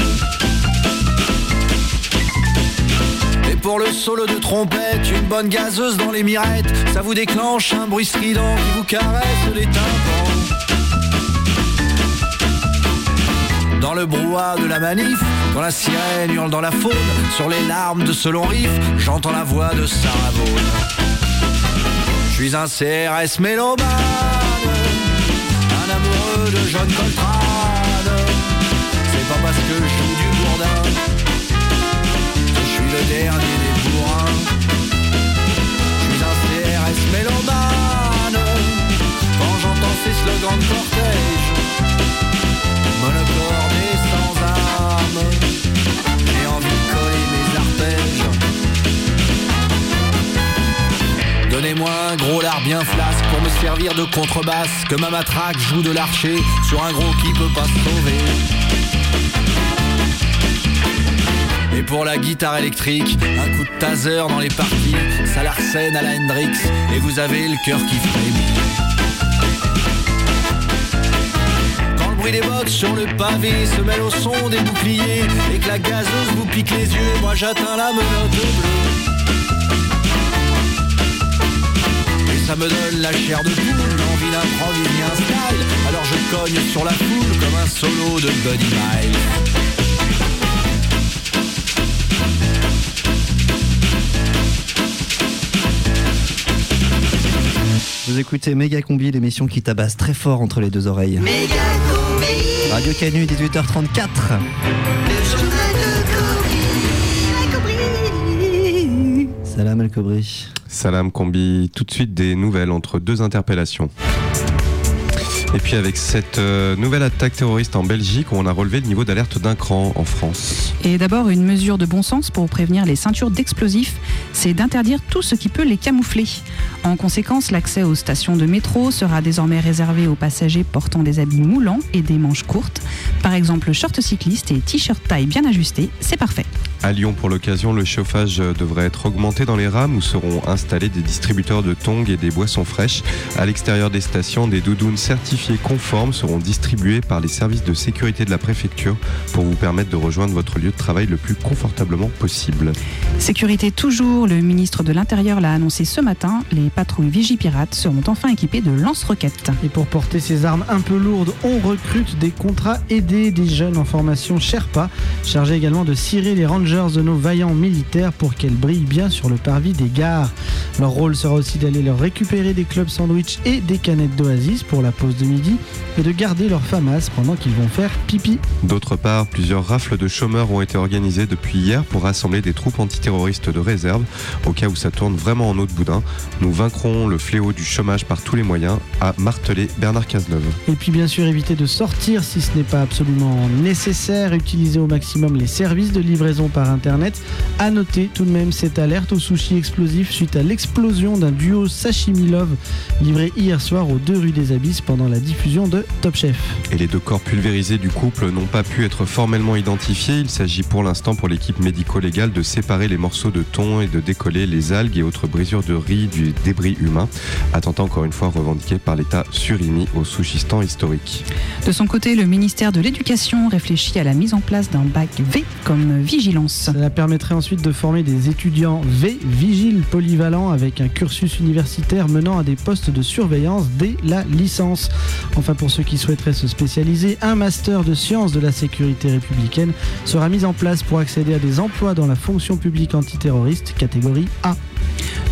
Et pour le solo de trompette, une bonne gazeuse dans les mirettes. Ça vous déclenche un bruit strident qui vous caresse les tympans. Dans le brouhaha de la manif, quand la sirène hurle dans la faune, sur les larmes de ce long riff, j'entends la voix de Sarah. Je suis un CRS mélomane, un amoureux de John Coltrane. C'est pas parce que je joue du bourdin je suis le dernier des bourrins. Je suis un CRS mélomane, quand j'entends ces slogans de cortège. Monocorde Donnez-moi un gros lard bien flasque Pour me servir de contrebasse Que ma matraque joue de l'archer Sur un gros qui peut pas se sauver Et pour la guitare électrique, un coup de taser dans les parties, ça l'arsène à la Hendrix, et vous avez le cœur qui frémit. le bruit des bottes sur le pavé se mêle au son des boucliers et que la gazeuse vous pique les yeux, moi j'atteins la menotte bleue. Ça me donne la chair de poule, l'envie d'improviser un style, alors je cogne sur la foule comme un solo de Buddy Mile. Vous écoutez Méga Combi, l'émission qui tabasse très fort entre les deux oreilles. Radio Canu, 18h34. Salam El Kobri. Salam Combi, tout de suite des nouvelles entre deux interpellations. Et puis avec cette euh, nouvelle attaque terroriste en Belgique, on a relevé le niveau d'alerte d'un cran en France. Et d'abord, une mesure de bon sens pour prévenir les ceintures d'explosifs, c'est d'interdire tout ce qui peut les camoufler. En conséquence, l'accès aux stations de métro sera désormais réservé aux passagers portant des habits moulants et des manches courtes. Par exemple, short cycliste et t-shirt taille bien ajusté, c'est parfait. À Lyon, pour l'occasion, le chauffage devrait être augmenté dans les rames où seront installés des distributeurs de tongs et des boissons fraîches. À l'extérieur des stations, des doudounes certifiées conformes seront distribuées par les services de sécurité de la préfecture pour vous permettre de rejoindre votre lieu de travail le plus confortablement possible. Sécurité toujours, le ministre de l'Intérieur l'a annoncé ce matin, les patrouilles Vigipirates seront enfin équipées de lance-roquettes. Et pour porter ces armes un peu lourdes, on recrute des contrats aidés des jeunes en formation Sherpa, chargés également de cirer les rangers de nos vaillants militaires pour qu'elles brillent bien sur le parvis des gares. Leur rôle sera aussi d'aller leur récupérer des clubs sandwich et des canettes d'oasis pour la pause de midi et de garder leur famas pendant qu'ils vont faire pipi. D'autre part, plusieurs rafles de chômeurs ont été organisées depuis hier pour rassembler des troupes antiterroristes de réserve au cas où ça tourne vraiment en eau de boudin. Nous vaincrons le fléau du chômage par tous les moyens, a martelé Bernard Cazeneuve. Et puis bien sûr éviter de sortir si ce n'est pas absolument nécessaire, utiliser au maximum les services de livraison par internet. À noter tout de même cette alerte au sushi explosif suite à l'explosion d'un duo Sashimi Love livré hier soir aux deux rues des Abysses pendant la diffusion de Top Chef. Et les deux corps pulvérisés du couple n'ont pas pu être formellement identifiés. Il s'agit pour l'instant pour l'équipe médico-légale de séparer les morceaux de thon et de décoller les algues et autres brisures de riz du débris humain. Attentat encore une fois revendiqué par l'État surimi au Souchistan historique. De son côté, le ministère de l'Éducation réfléchit à la mise en place d'un bac V comme vigilance Cela permettrait ensuite de former des étudiants V, vigiles polyvalents, avec un cursus universitaire menant à des postes de surveillance dès la licence. Enfin, pour ceux qui souhaiteraient se spécialiser, un master de sciences de la sécurité républicaine sera mis en place pour accéder à des emplois dans la fonction publique antiterroriste, catégorie A.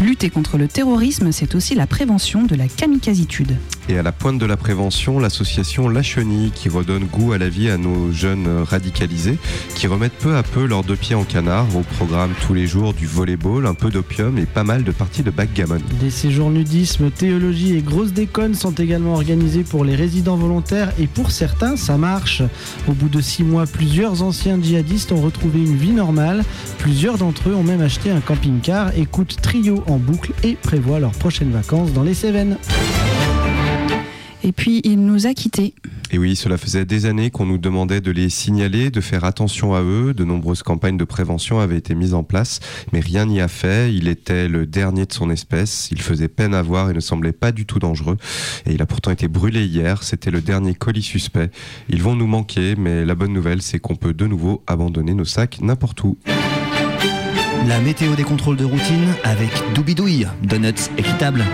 Lutter contre le terrorisme, c'est aussi la prévention de la kamikazitude. Et à la pointe de la prévention, l'association La Chenille qui redonne goût à la vie à nos jeunes radicalisés, qui remettent peu à peu leurs deux pieds en canard au programme tous les jours du volleyball, un peu d'opium et pas mal de parties de backgammon. Des séjours nudisme, théologie et grosses déconnes sont également organisés pour les résidents volontaires et pour certains, ça marche. Au bout de six mois, plusieurs anciens djihadistes ont retrouvé une vie normale. Plusieurs d'entre eux ont même acheté un camping-car, écoutent Trio en boucle et prévoient leurs prochaines vacances dans les Cévennes. Et puis il nous a quittés. Et oui, cela faisait des années qu'on nous demandait de les signaler, de faire attention à eux. De nombreuses campagnes de prévention avaient été mises en place, mais rien n'y a fait. Il était le dernier de son espèce. Il faisait peine à voir et ne semblait pas du tout dangereux. Et il a pourtant été brûlé hier. C'était le dernier colis suspect. Ils vont nous manquer, mais la bonne nouvelle, c'est qu'on peut de nouveau abandonner nos sacs n'importe où. La météo des contrôles de routine avec Doubidouille, donuts équitables.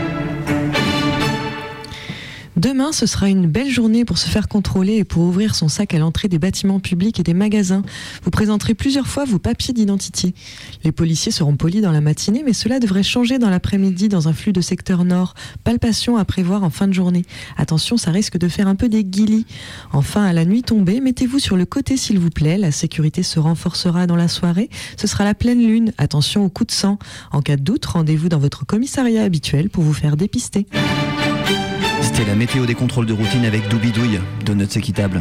Demain, ce sera une belle journée pour se faire contrôler et pour ouvrir son sac à l'entrée des bâtiments publics et des magasins. Vous présenterez plusieurs fois vos papiers d'identité. Les policiers seront polis dans la matinée, mais cela devrait changer dans l'après-midi dans un flux de secteur nord. Palpation à prévoir en fin de journée. Attention, ça risque de faire un peu des guilis. Enfin, à la nuit tombée, mettez-vous sur le côté s'il vous plaît. La sécurité se renforcera dans la soirée. Ce sera la pleine lune. Attention au coup de sang. En cas de doute, rendez-vous dans votre commissariat habituel pour vous faire dépister. C'était la météo des contrôles de routine avec Doubidouille, donuts équitables.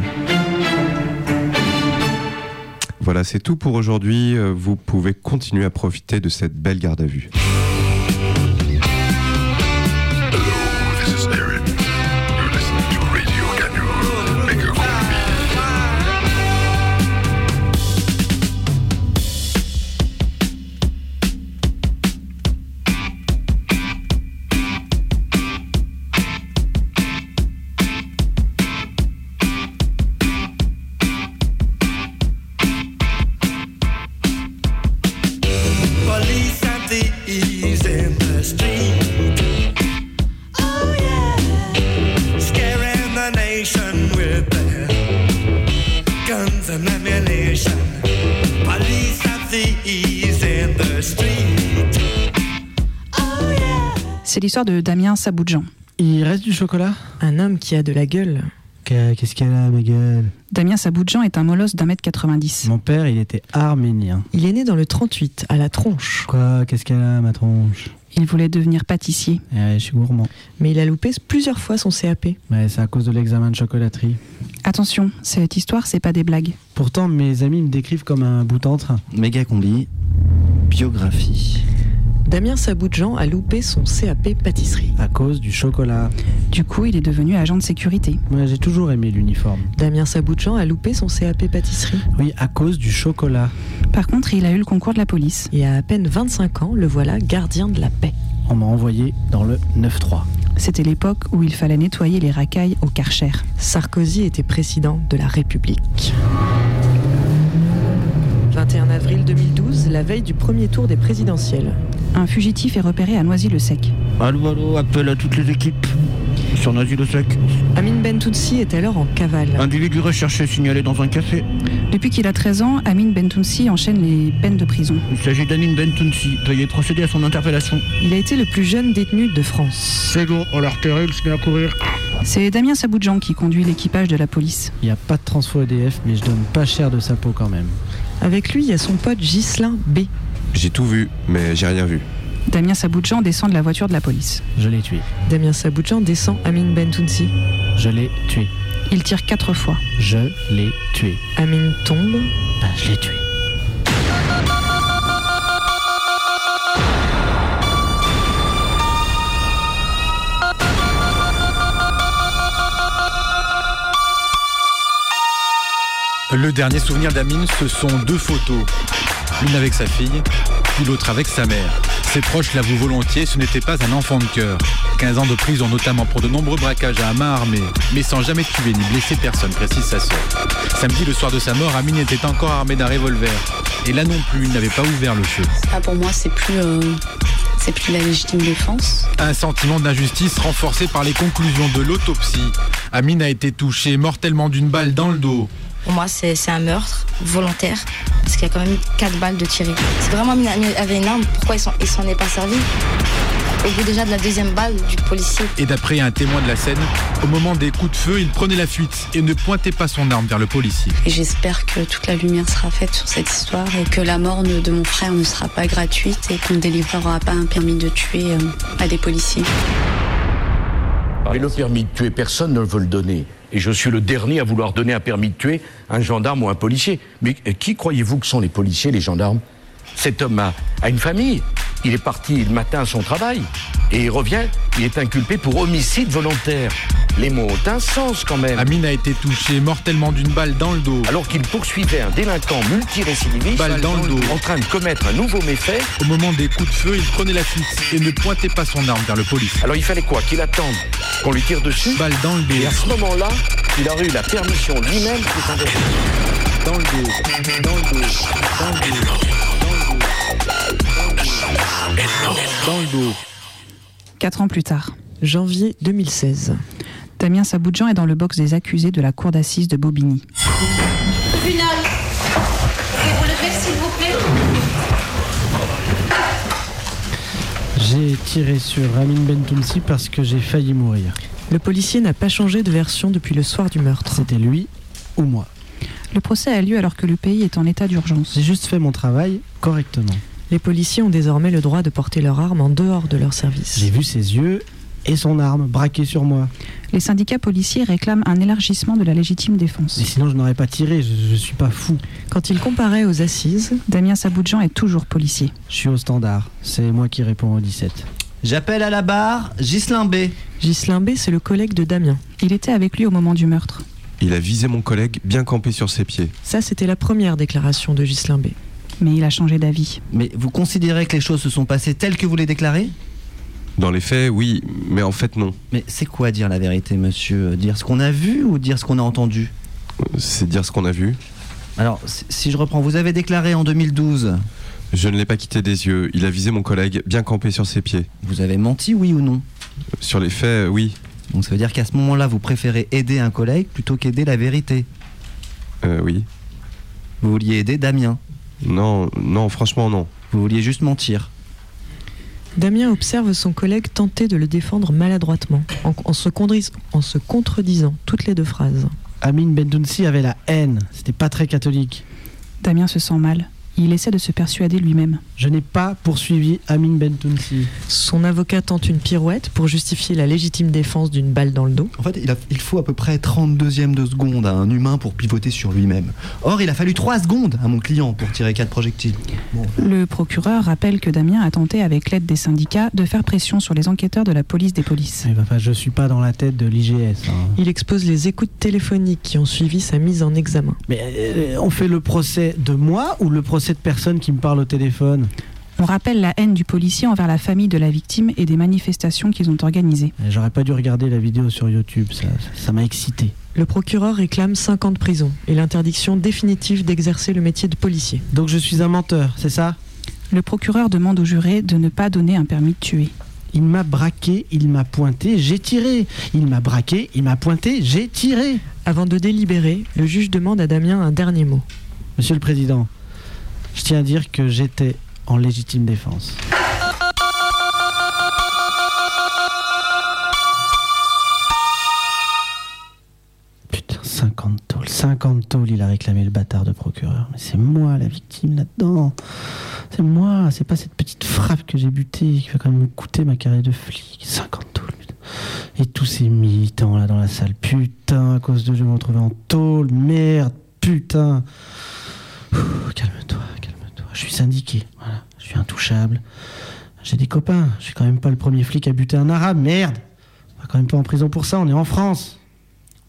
Voilà, c'est tout pour aujourd'hui. Euh, Vous pouvez continuer à profiter de cette belle garde à vue. C'est l'histoire de Damien Saboudjan. Il reste du chocolat? Un homme qui a de la gueule. Qu'est-ce qu'elle a, ma gueule? Damien Saboudjan est un molosse d'un mètre 90. Mon père, il était arménien. Il est né dans le 38, à la tronche. Quoi? Qu'est-ce qu'elle a, ma tronche? Il voulait devenir pâtissier. Ouais, je suis gourmand. Mais il a loupé plusieurs fois son CAP. Ouais, c'est à cause de l'examen de chocolaterie. Attention, cette histoire, c'est pas des blagues. Pourtant, mes amis me décrivent comme un bout en train. Méga combi, biographie. Damien Saboudjan a loupé son CAP pâtisserie. À cause du chocolat. Du coup, il est devenu agent de sécurité. Ouais, j'ai toujours aimé l'uniforme. Damien Saboudjan a loupé son CAP pâtisserie. Oui, à cause du chocolat. Par contre, il a eu le concours de la police. Et à à peine 25 ans, le voilà gardien de la paix. On m'a envoyé dans le 9-3. C'était l'époque où il fallait nettoyer les racailles au Karcher. Sarkozy était président de la République. 21 avril 2012, la veille du premier tour des présidentielles. Un fugitif est repéré à Noisy-le-Sec. Allô, allô, appel à toutes les équipes. Sur Noisy-le-Sec. Amin Bentounsi est alors en cavale. Individu recherché signalé dans un café. Depuis qu'il a 13 ans, Amin Bentounsi enchaîne les peines de prison. Il s'agit d'Amin Bentounsi. Veuillez procéder à son interpellation. Il a été le plus jeune détenu de France. C'est bon, on l'a repéré, il se met à courir. C'est Damien Saboudjan qui conduit l'équipage de la police. Il n'y a pas de transfo EDF, mais je donne pas cher de sa peau quand même. Avec lui, il y a son pote Ghislain B. J'ai tout vu, mais j'ai rien vu. Damien Saboudjan descend de la voiture de la police. Je l'ai tué. Damien Saboudjan descend Amin Bentounsi. Je l'ai tué. Il tire quatre fois. Je l'ai tué. Amin tombe. Ben, je l'ai tué. Le dernier souvenir d'Amine, ce sont deux photos. L'une avec sa fille, puis l'autre avec sa mère. Ses proches l'avouent volontiers, ce n'était pas un enfant de cœur. 15 ans de prison notamment pour de nombreux braquages à main armée, mais sans jamais tuer ni blesser personne, précise sa sœur. Samedi, le soir de sa mort, Amine était encore armé d'un revolver. Et là non plus, il n'avait pas ouvert le feu. Ah, pour moi, c'est plus, euh, c'est plus la légitime défense. Un sentiment d'injustice renforcé par les conclusions de l'autopsie. Amine a été touché mortellement d'une balle dans le dos. Pour moi, c'est c'est un meurtre volontaire, parce qu'il y a quand même quatre balles de tirées. Si vraiment Amine avait une arme, pourquoi il s'en- est pas servi? Au bout déjà de la deuxième balle du policier. Et d'après un témoin de la scène, au moment des coups de feu, il prenait la fuite et ne pointait pas son arme vers le policier. Et j'espère que toute la lumière sera faite sur cette histoire et que la mort de mon frère ne sera pas gratuite et qu'on ne délivrera pas un permis de tuer euh, à des policiers. Et le permis de tuer, personne ne veut le donner. Et je suis le dernier à vouloir donner un permis de tuer un gendarme ou un policier. Mais euh, qui croyez-vous que sont les policiers, les gendarmes? Cet homme a, a une famille. Il est parti le matin à son travail. Et il revient, il est inculpé pour homicide volontaire. Les mots ont un sens quand même. Amine a été touché mortellement d'une balle dans le dos. Alors qu'il poursuivait un délinquant multirécidiviste Balle dans le dos. en train de commettre un nouveau méfait. Au moment des coups de feu, il prenait la fuite et ne pointait pas son arme vers le policier. Alors il fallait quoi Qu'il attende qu'on lui tire dessus Balle dans le dos. Et à ce moment-là, il aurait eu la permission lui-même de s'engager. Dans le dos. Dans le dos. Dans le dos. Dans le dos. Quatre ans plus tard. Janvier 2016. Damien Saboudjan est dans le box des accusés de la cour d'assises de Bobigny. Pouvez-vous lever, s'il vous plaît J'ai tiré sur Amin Bentounsi parce que j'ai failli mourir. Le policier n'a pas changé de version depuis le soir du meurtre. C'était lui ou moi. Le procès a lieu alors que le pays est en état d'urgence. J'ai juste fait mon travail correctement. Les policiers ont désormais le droit de porter leur arme en dehors de leur service. J'ai vu ses yeux et son arme braquée sur moi. Les syndicats policiers réclament un élargissement de la légitime défense. Mais sinon, je n'aurais pas tiré, je, je suis pas fou. Quand il comparait aux assises, Damien Saboudjan est toujours policier. Je suis au standard. C'est moi qui réponds au 17. J'appelle à la barre Ghislain B. Ghislain B, c'est le collègue de Damien. Il était avec lui au moment du meurtre. Il a visé mon collègue bien campé sur ses pieds. Ça, c'était la première déclaration de Ghislain B. Mais il a changé d'avis. Mais vous considérez que les choses se sont passées telles que vous les déclarez? Dans les faits, oui, mais en fait, non. Mais c'est quoi dire la vérité, monsieur? Dire ce qu'on a vu ou dire ce qu'on a entendu? C'est dire ce qu'on a vu. Alors, si- je reprends, vous avez déclaré en 2012. Je ne l'ai pas quitté des yeux. Il a visé mon collègue bien campé sur ses pieds. Vous avez menti, oui ou non? Sur les faits, oui. Donc ça veut dire qu'à ce moment-là, vous préférez aider un collègue plutôt qu'aider la vérité? Euh, oui. Vous vouliez aider Damien. Non, non, franchement, non. Vous vouliez juste mentir. Damien observe son collègue tenter de le défendre maladroitement, en, en se, condris- en se contredisant toutes les deux phrases. Amin Bentounsi avait la haine. C'était pas très catholique. Damien se sent mal. Il essaie de se persuader lui-même. Je n'ai pas poursuivi Amin Bentounsi. Son avocat tente une pirouette pour justifier la légitime défense d'une balle dans le dos. En fait, il, a- il faut à peu près 30 deuxièmes de seconde à un humain pour pivoter sur lui-même. Or, il a fallu 3 secondes à mon client pour tirer 4 projectiles. Bon. Le procureur rappelle que Damien a tenté, avec l'aide des syndicats, de faire pression sur les enquêteurs de la police des polices. Eh ben, enfin, je suis pas dans la tête de l'IGS. hein. Il expose les écoutes téléphoniques qui ont suivi sa mise en examen. Mais euh, on fait le procès de moi ou le procès de personnes qui me parlent au téléphone On rappelle la haine du policier envers la famille de la victime et des manifestations qu'ils ont organisées. Eh, J'aurais pas dû regarder la vidéo sur YouTube, ça ça m'a excité. Le procureur réclame 5 ans de prison et l'interdiction définitive d'exercer le métier de policier. Donc je suis un menteur, c'est ça? Le procureur demande au juré de ne pas donner un permis de tuer. Il m'a braqué, il m'a pointé, j'ai tiré. Il m'a braqué, il m'a pointé, j'ai tiré. Avant de délibérer, le juge demande à Damien un dernier mot. Monsieur le Président, je tiens à dire que j'étais en légitime défense. Putain, 50 tôles, 50 tôles, il a réclamé le bâtard de procureur. Mais c'est moi la victime là-dedans. C'est moi, c'est pas cette petite frappe que j'ai butée qui va quand même me coûter ma carrière de flic. 50 tôles, putain. Et tous ces militants là dans la salle, putain, à cause de je me retrouver en tôle, merde, putain. Calme-toi. Je suis syndiqué, voilà. Je suis intouchable. J'ai des copains. Je suis quand même pas le premier flic à buter un arabe, merde. On va quand même pas en prison pour ça, on est en France.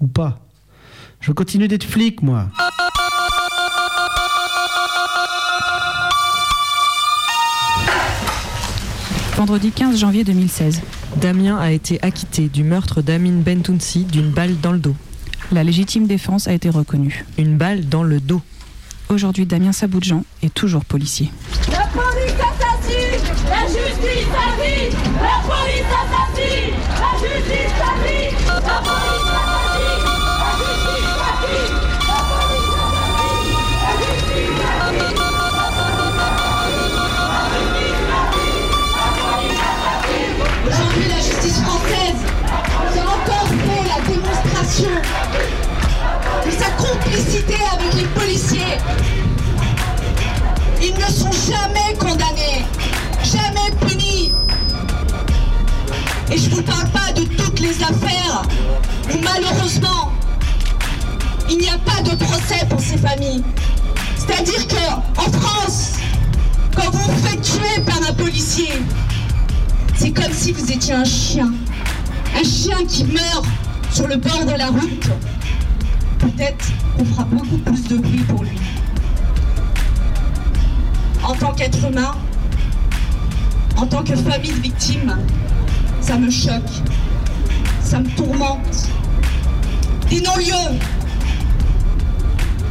Ou pas. Je continue d'être flic, moi. Vendredi 15 janvier 2016. Damien a été acquitté du meurtre d'Amin Bentounsi d'une balle dans le dos. La légitime défense a été reconnue. Une balle dans le dos. Aujourd'hui, Damien Saboudjan est toujours policier. La police assassine La justice police assassine La justice agit La police assassine La justice police assassine La agit Aujourd'hui, la justice française a encore fait la démonstration de sa complicité. Ils ne sont jamais condamnés, jamais punis. Et je vous parle pas de toutes les affaires où malheureusement il n'y a pas de procès pour ces familles. C'est-à-dire que en France, quand vous vous faites tuer par un policier, c'est comme si vous étiez un chien. Un chien qui meurt sur le bord de la route. Peut-être qu'on fera beaucoup plus de bruit pour lui. En tant qu'être humain, en tant que famille de victimes, ça me choque. Ça me tourmente. Des non-lieux.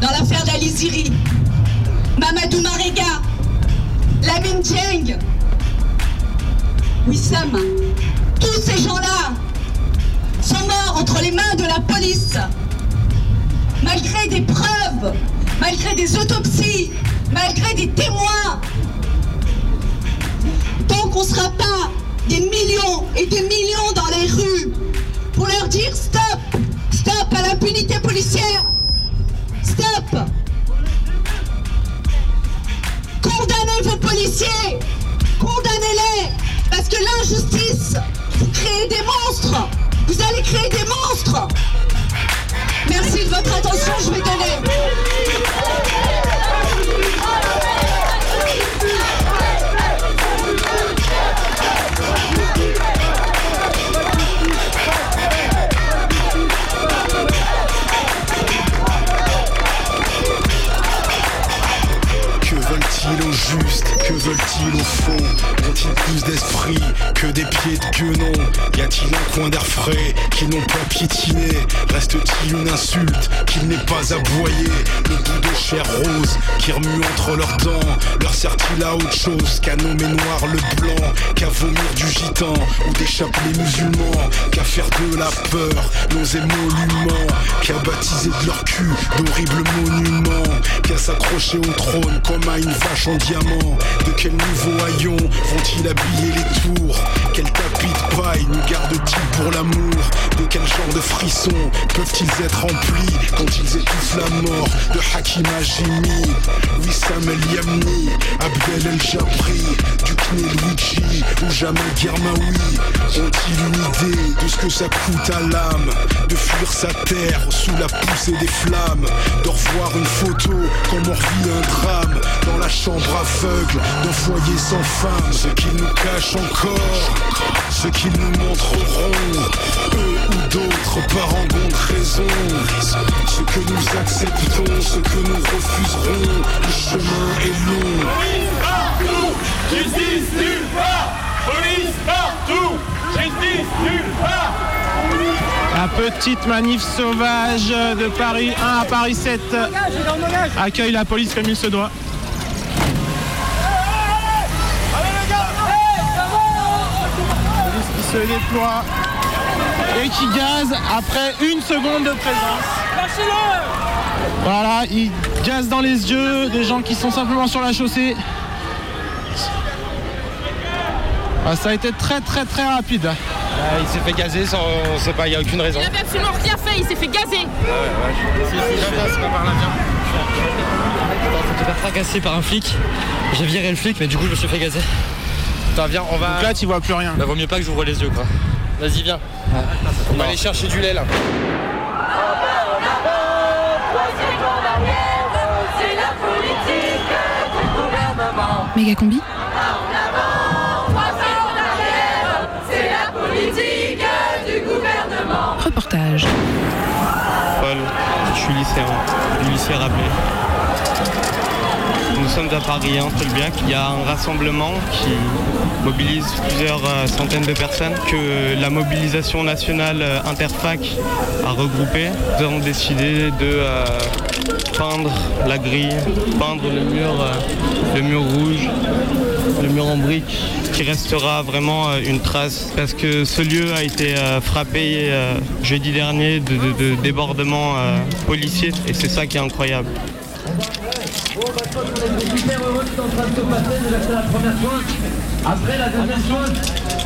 Dans l'affaire d'Aliziri, Mamadou Marega, Lamine Dieng, Wissam, tous ces gens-là sont morts entre les mains de la police, malgré des preuves, malgré des autopsies, malgré des témoins. Tant qu'on ne sera pas des millions et des millions dans les rues pour leur dire stop, stop à l'impunité policière, stop. Condamnez vos policiers, condamnez-les, parce que l'injustice, vous créez des monstres, vous allez créer des monstres. Merci de votre attention, je vais donner. Que veulent-ils au juste? Veulent-ils au fond? Ont-ils plus d'esprit que des pieds de guenon Y a-t-il un coin d'air frais qu'ils n'ont pas piétiné? Reste-t-il une insulte qu'il n'est pas aboyé? Le bout de chair rose qui remue entre leurs dents. Leur sert-il à autre chose qu'à nommer noir le blanc? Qu'à vomir du gitan ou des chapelets musulmans? Qu'à faire de la peur nos émoluments? Qu'à baptiser de leur cul d'horribles monuments? Qu'à s'accrocher au trône comme à une vache en diamant? De quel nouveau haillon vont-ils habiller les tours Quel tapis de paille nous garde-t-il pour l'amour De quel genre de frissons peuvent-ils être remplis Quand ils étouffent la mort de Hakim Hajimi Wissam El Yamni, Abdel El Jabri Duke Luigi ou Jamal Germaoui Ont-ils une idée de ce que ça coûte à l'âme De fuir sa terre sous la poussée des flammes De revoir une photo comme on revit un drame Dans la chambre aveugle d'un foyer sans femme Ce qu'ils nous cachent encore Ce qu'ils nous montreront Eux ou d'autres par en de raison. Ce que nous acceptons, ce que nous refuserons Le chemin est long. Justice nulle part. Police partout Justice nulle part. La petite manif sauvage de Paris 1 à Paris 7 accueille la police comme il se doit. Se déploie et qui gaze après une seconde de présence. Voilà, il gaze dans les yeux des gens qui sont simplement sur la chaussée. Ah, ça a été très très très rapide. il s'est fait gazer sans. On sait pas, il n'y a aucune raison. Il avait absolument rien fait, il s'est fait gazer. Si, si, je c'est pas par là, faire fracasser par un flic. J'ai viré le flic, mais du coup, je me suis fait gazer. Attends, viens, on va. Donc là, tu vois plus rien. Bah, vaut mieux pas que j'ouvre les yeux, quoi. Vas-y, viens. On va aller chercher du lait, là. Méga combi Reportage. Paul, je suis lycéen, du lycée rappelé. Nous sommes à Paris, hein, Tolbiac. Il y a un rassemblement qui mobilise plusieurs euh, centaines de personnes que la mobilisation nationale euh, interfac a regroupé. Nous avons décidé de euh, peindre la grille, peindre le mur, le mur rouge, le mur en briques, qui restera vraiment une trace. Parce que ce lieu a été frappé jeudi dernier de, de- de débordements policiers et c'est ça qui est incroyable. Super heureux que c'est en train de se passer, déjà c'est la première chose. Après la deuxième chose,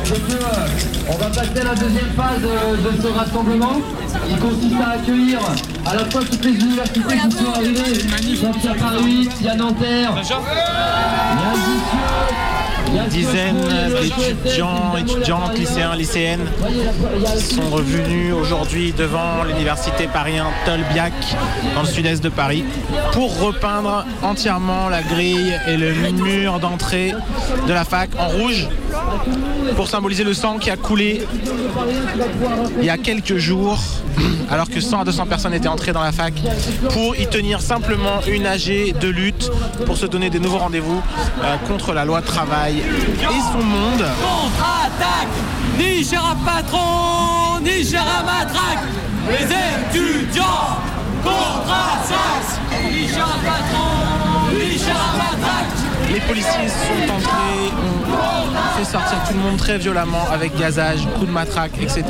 c'est que euh, on va passer à la deuxième phase euh, de ce rassemblement. Il consiste à accueillir à la fois toutes les universités qui sont arrivées. A Paris 8, il y a Nanterre, il y a Jussieu, y a d'étudiants, étudiantes, lycéens, lycéennes sont revenus aujourd'hui devant l'université Paris 1 Tolbiac dans le sud-est de Paris pour repeindre entièrement la grille et le mur d'entrée de la fac en rouge pour symboliser le sang qui a coulé il y a quelques jours alors que 100 à 200 personnes étaient entrées dans la fac pour y tenir simplement une AG de lutte pour se donner des nouveaux rendez-vous euh, contre la loi travail et son monde. Contre-attaque! Ni cher patron, ni cher matraque! Les étudiants! Contre-attaque! Ni cher patron, ni cher matraque! Les policiers sont fait sortir tout le monde très violemment avec gazage, coups de matraque, etc.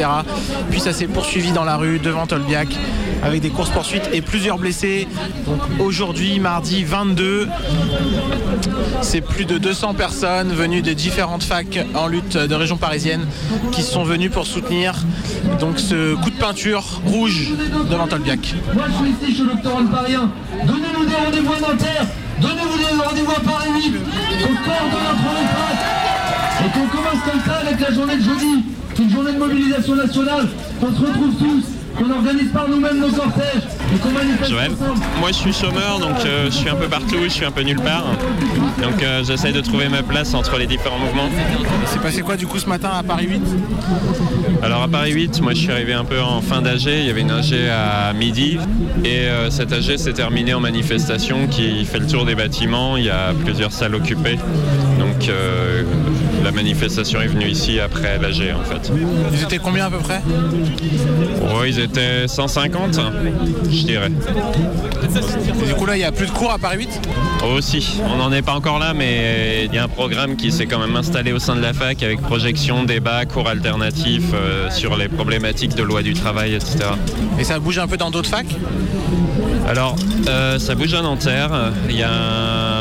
Puis ça s'est poursuivi dans la rue devant Tolbiac avec des courses-poursuites et plusieurs blessés. Donc aujourd'hui, mardi 22, c'est plus de 200 personnes venues de différentes facs en lutte de région parisienne qui sont venues pour soutenir donc ce coup de peinture rouge devant Tolbiac. Moi je suis ici, suis le docteur Paris 1. Donnez-nous des rendez-vous à Nanterre, donnez-nous des rendez-vous à Paris 8, qu'on coordonne entre les facs. Et qu'on commence comme ça avec la journée de jeudi, qui est une journée de mobilisation nationale, qu'on se retrouve tous, qu'on organise par nous-mêmes nos cortèges, et qu'on manifeste Joël. ensemble. Moi je suis chômeur donc euh, je suis un peu partout, je suis un peu nulle part. Donc euh, j'essaye de trouver ma place entre les différents mouvements. C'est passé quoi du coup ce matin à Paris 8 Alors à Paris 8, moi je suis arrivé un peu en fin d'AG, il y avait une AG à midi et euh, cette AG s'est terminée en manifestation qui fait le tour des bâtiments, il y a plusieurs salles occupées. Donc euh, la manifestation est venue ici après l'AG en fait. Ils étaient combien à peu près? Oh, ils étaient 150, je dirais. Et du coup là il n'y a plus de cours à Paris 8 Aussi, on n'en est pas encore là, mais il y a un programme qui s'est quand même installé au sein de la fac avec projection, débat, cours alternatifs euh, sur les problématiques de loi du travail, etc. Et ça bouge un peu dans d'autres facs? Alors, euh, ça bouge à Nanterre. Il y a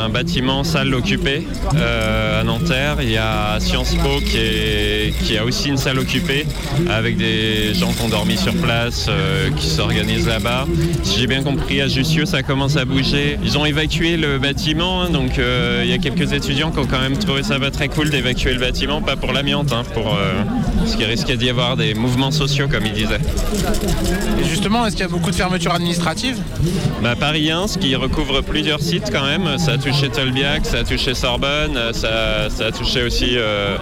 un bâtiment salle occupée euh, à Nanterre. Il y a Sciences Po qui, a aussi une salle occupée avec des gens qui ont dormi sur place, euh, qui s'organisent là-bas. Si j'ai bien compris, à Jussieu, ça commence à bouger. Ils ont évacué le bâtiment, hein, donc euh, il y a quelques étudiants qui ont quand même trouvé ça pas très cool d'évacuer le bâtiment, pas pour l'amiante, hein, pour euh, ce qui risquait d'y avoir des mouvements sociaux, comme ils disaient. Et justement, est-ce qu'il y a beaucoup de fermetures administratives? Bah, Paris 1, ce qui recouvre plusieurs sites quand même. Ça a touché Tolbiac, ça a touché Sorbonne, ça, ça a touché aussi euh,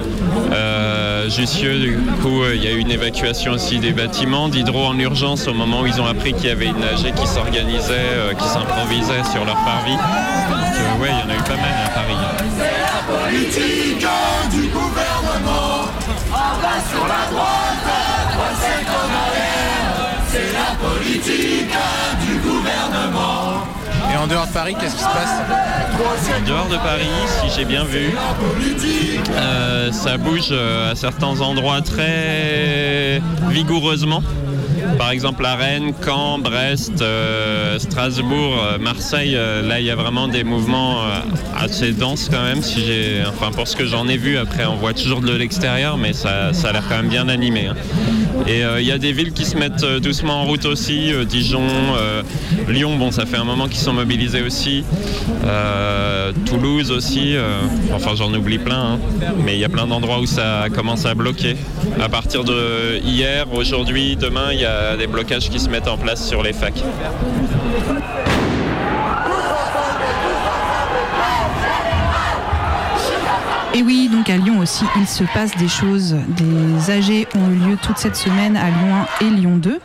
euh, Jussieu. Du coup, euh, il y a eu une évacuation aussi des bâtiments, d'hydro en urgence au moment où ils ont appris qu'il y avait une AG qui s'organisait, euh, qui s'improvisait sur leur parvis. Donc, euh, ouais, il y en a eu pas mal à Paris. Sur la droite, c'est comme la politique du gouvernement. Et en dehors de Paris, qu'est-ce qui se passe En dehors de Paris, si j'ai bien vu, euh, ça bouge euh, à certains endroits très vigoureusement. Par exemple à Rennes, Caen, Brest, euh, Strasbourg, euh, Marseille, euh, là il y a vraiment des mouvements assez denses quand même. Enfin pour ce que j'en ai vu, après on voit toujours de l'extérieur, mais ça, ça a l'air quand même bien animé. hein. Et euh, il y a des villes qui se mettent euh, doucement en route aussi, euh, Dijon, Lyon, bon ça fait un moment qu'ils sont mobilisés aussi, Toulouse aussi, enfin j'en oublie plein, hein. mais il y a plein d'endroits où ça commence à bloquer. À partir de hier, aujourd'hui, demain, il y a des blocages qui se mettent en place sur les facs. Et oui, donc à Lyon aussi, il se passe des choses. Des AG ont eu lieu toute cette semaine à Lyon 1 et Lyon 2.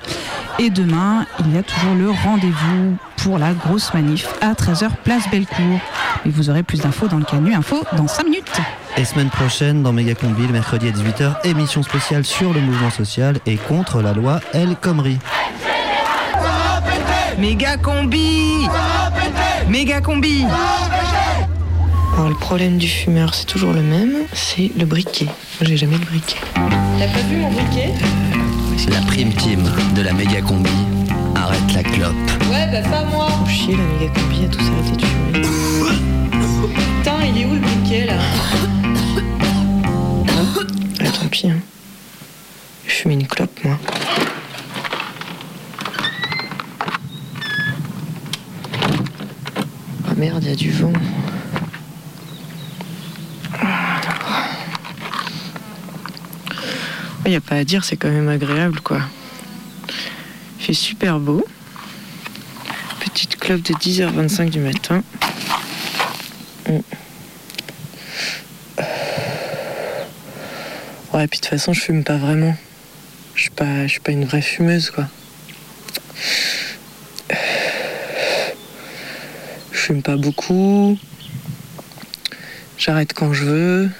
Et demain, il y a toujours le rendez-vous pour la grosse manif à 13h place Bellecour. Et vous aurez plus d'infos dans le Canu Info dans 5 minutes. Et semaine prochaine, dans Méga Combi, le mercredi à 18h, émission spéciale sur le mouvement social et contre la loi El Khomri. Méga combi Méga combi Alors le problème du fumeur, c'est toujours le même, c'est le briquet. Moi, j'ai jamais de briquet. T'as pas vu mon briquet? La prime team de la méga combi arrête la clope. Ouais, bah pas moi Faut chier, la méga combi a tous arrêté de fumer. Putain, il est où le briquet là? Ah, tant pis, hein. Je fume une clope, moi. Ah merde, il y a du vent. Il n'y a pas à dire, c'est quand même agréable, quoi. Il fait super beau. Petite clope de 10h25 du matin. Mm. Ouais, puis de toute façon, je fume pas vraiment. Je suis pas, je suis pas une vraie fumeuse, quoi. Je fume pas beaucoup. J'arrête quand je veux.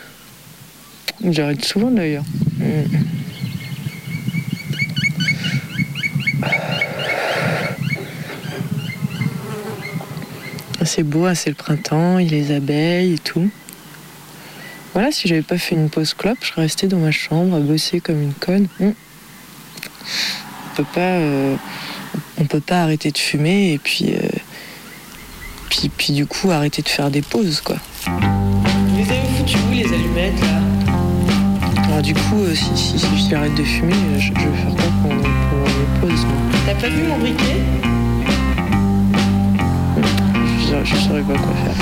J'arrête souvent d'ailleurs. Mm. C'est beau, hein, c'est le printemps, il y a les abeilles et tout. Voilà, si j'avais pas fait une pause clope, je serais restée dans ma chambre à bosser comme une conne. Mm. On peut pas, euh, on peut pas arrêter de fumer et puis, euh, puis, puis du coup arrêter de faire des pauses quoi. Vous avez foutu les allumettes là Alors du coup, euh, si, si, si j'arrête de fumer, je, je vais faire quoi pendant, pendant mes pauses T'as pas vu mon briquet? Je, je saurais pas quoi faire.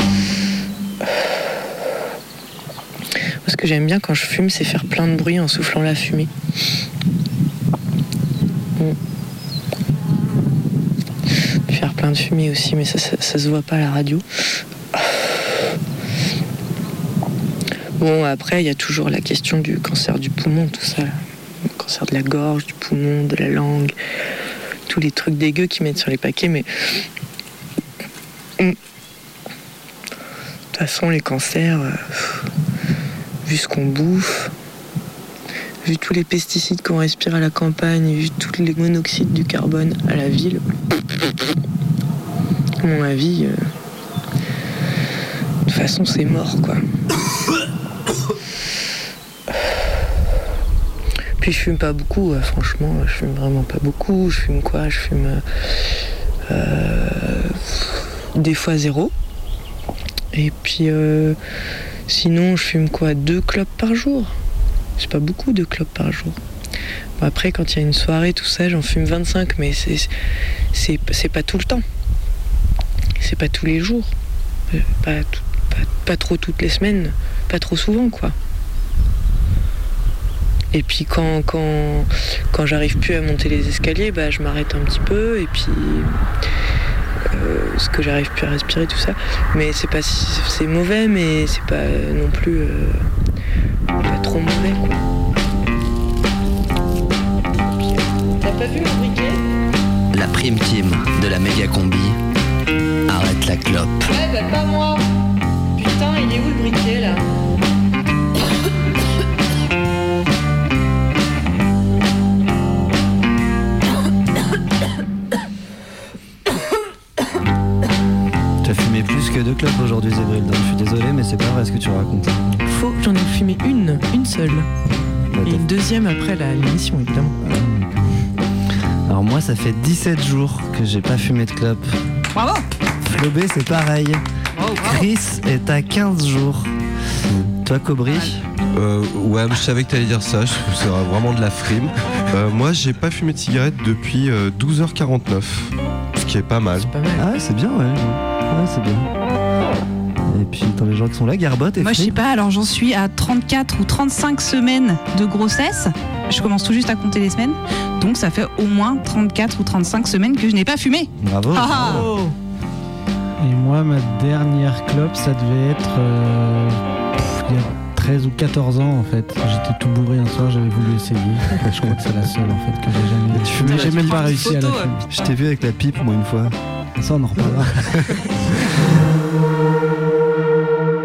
Moi, ce que j'aime bien quand je fume, c'est faire plein de bruit en soufflant la fumée. Mm. Faire plein de fumée aussi, mais ça, ça, ça se voit pas à la radio. Bon, après, il y a toujours la question du cancer du poumon, tout ça. Le cancer de la gorge, du poumon, de la langue, tous les trucs dégueux qu'ils mettent sur les paquets, mais. De toute façon, les cancers, euh, vu ce qu'on bouffe, vu tous les pesticides qu'on respire à la campagne, vu tous les monoxydes du carbone à la ville, à mon avis, euh, de toute façon, c'est mort, quoi. Puis je fume pas beaucoup, euh, franchement, je fume vraiment pas beaucoup. Je fume quoi? Je fume euh, euh, des fois zéro. Et puis sinon, je fume quoi? Deux clopes par jour. C'est pas beaucoup de clopes par jour. Bon, après, quand il y a une soirée, tout ça, j'en fume 25, mais c'est pas tout le temps. C'est pas tous les jours. Pas, pas, pas trop toutes les semaines. Pas trop souvent, quoi. Et puis quand, quand, quand j'arrive plus à monter les escaliers, bah, je m'arrête un petit peu et puis euh, ce que j'arrive plus à respirer, tout ça. Mais c'est pas si- c'est mauvais, mais c'est pas non plus euh, pas trop mauvais quoi. T'as pas vu mon briquet? La prime team de la méga combi arrête la clope. Ouais, bah pas moi Putain, il est où le briquet là? Que deux clopes aujourd'hui, Zébrilda. Je suis désolé, mais c'est pas vrai ce que tu racontes. Faux, j'en ai fumé une, une seule. Et une deuxième après la- l'émission évidemment. Alors moi, ça fait 17 jours que j'ai pas fumé de clope. Bravo Flobé, c'est pareil. Chris est à 15 jours. Toi, Cobry Euh, ouais, je savais que t'allais dire ça, je trouve que c'est vraiment de la frime. Euh, moi, j'ai pas fumé de cigarette depuis euh, 12h49, ce qui est pas mal. Ah ouais, c'est bien, ouais. Ouais, c'est bien. Et puis, dans les gens qui sont là, Garbotte et Moi, je sais pas, alors j'en suis à 34 ou 35 semaines de grossesse. Je commence tout juste à compter les semaines. Donc, ça fait au moins 34 ou 35 semaines que je n'ai pas fumé. Bravo. Ah ah. Et moi, ma dernière clope, ça devait être euh, il y a 13 ou 14 ans en fait. J'étais tout bourré un soir, j'avais voulu essayer. je crois que c'est la seule en fait que j'ai jamais. Tu fumais j'ai même pas réussi à la fumer. Je t'ai vu avec la pipe, moi, une fois. Ça, on en reparlera. [laughs]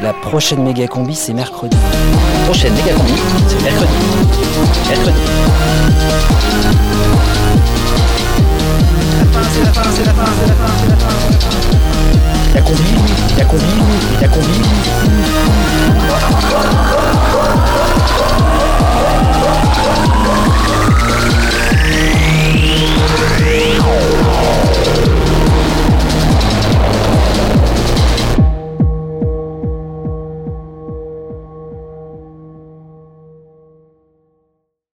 La prochaine méga combi, c'est mercredi. La prochaine méga combi, c'est mercredi. Mercredi. La fin, c'est la fin, c'est la fin, c'est la fin, c'est la fin. La combi, la combi, la combi.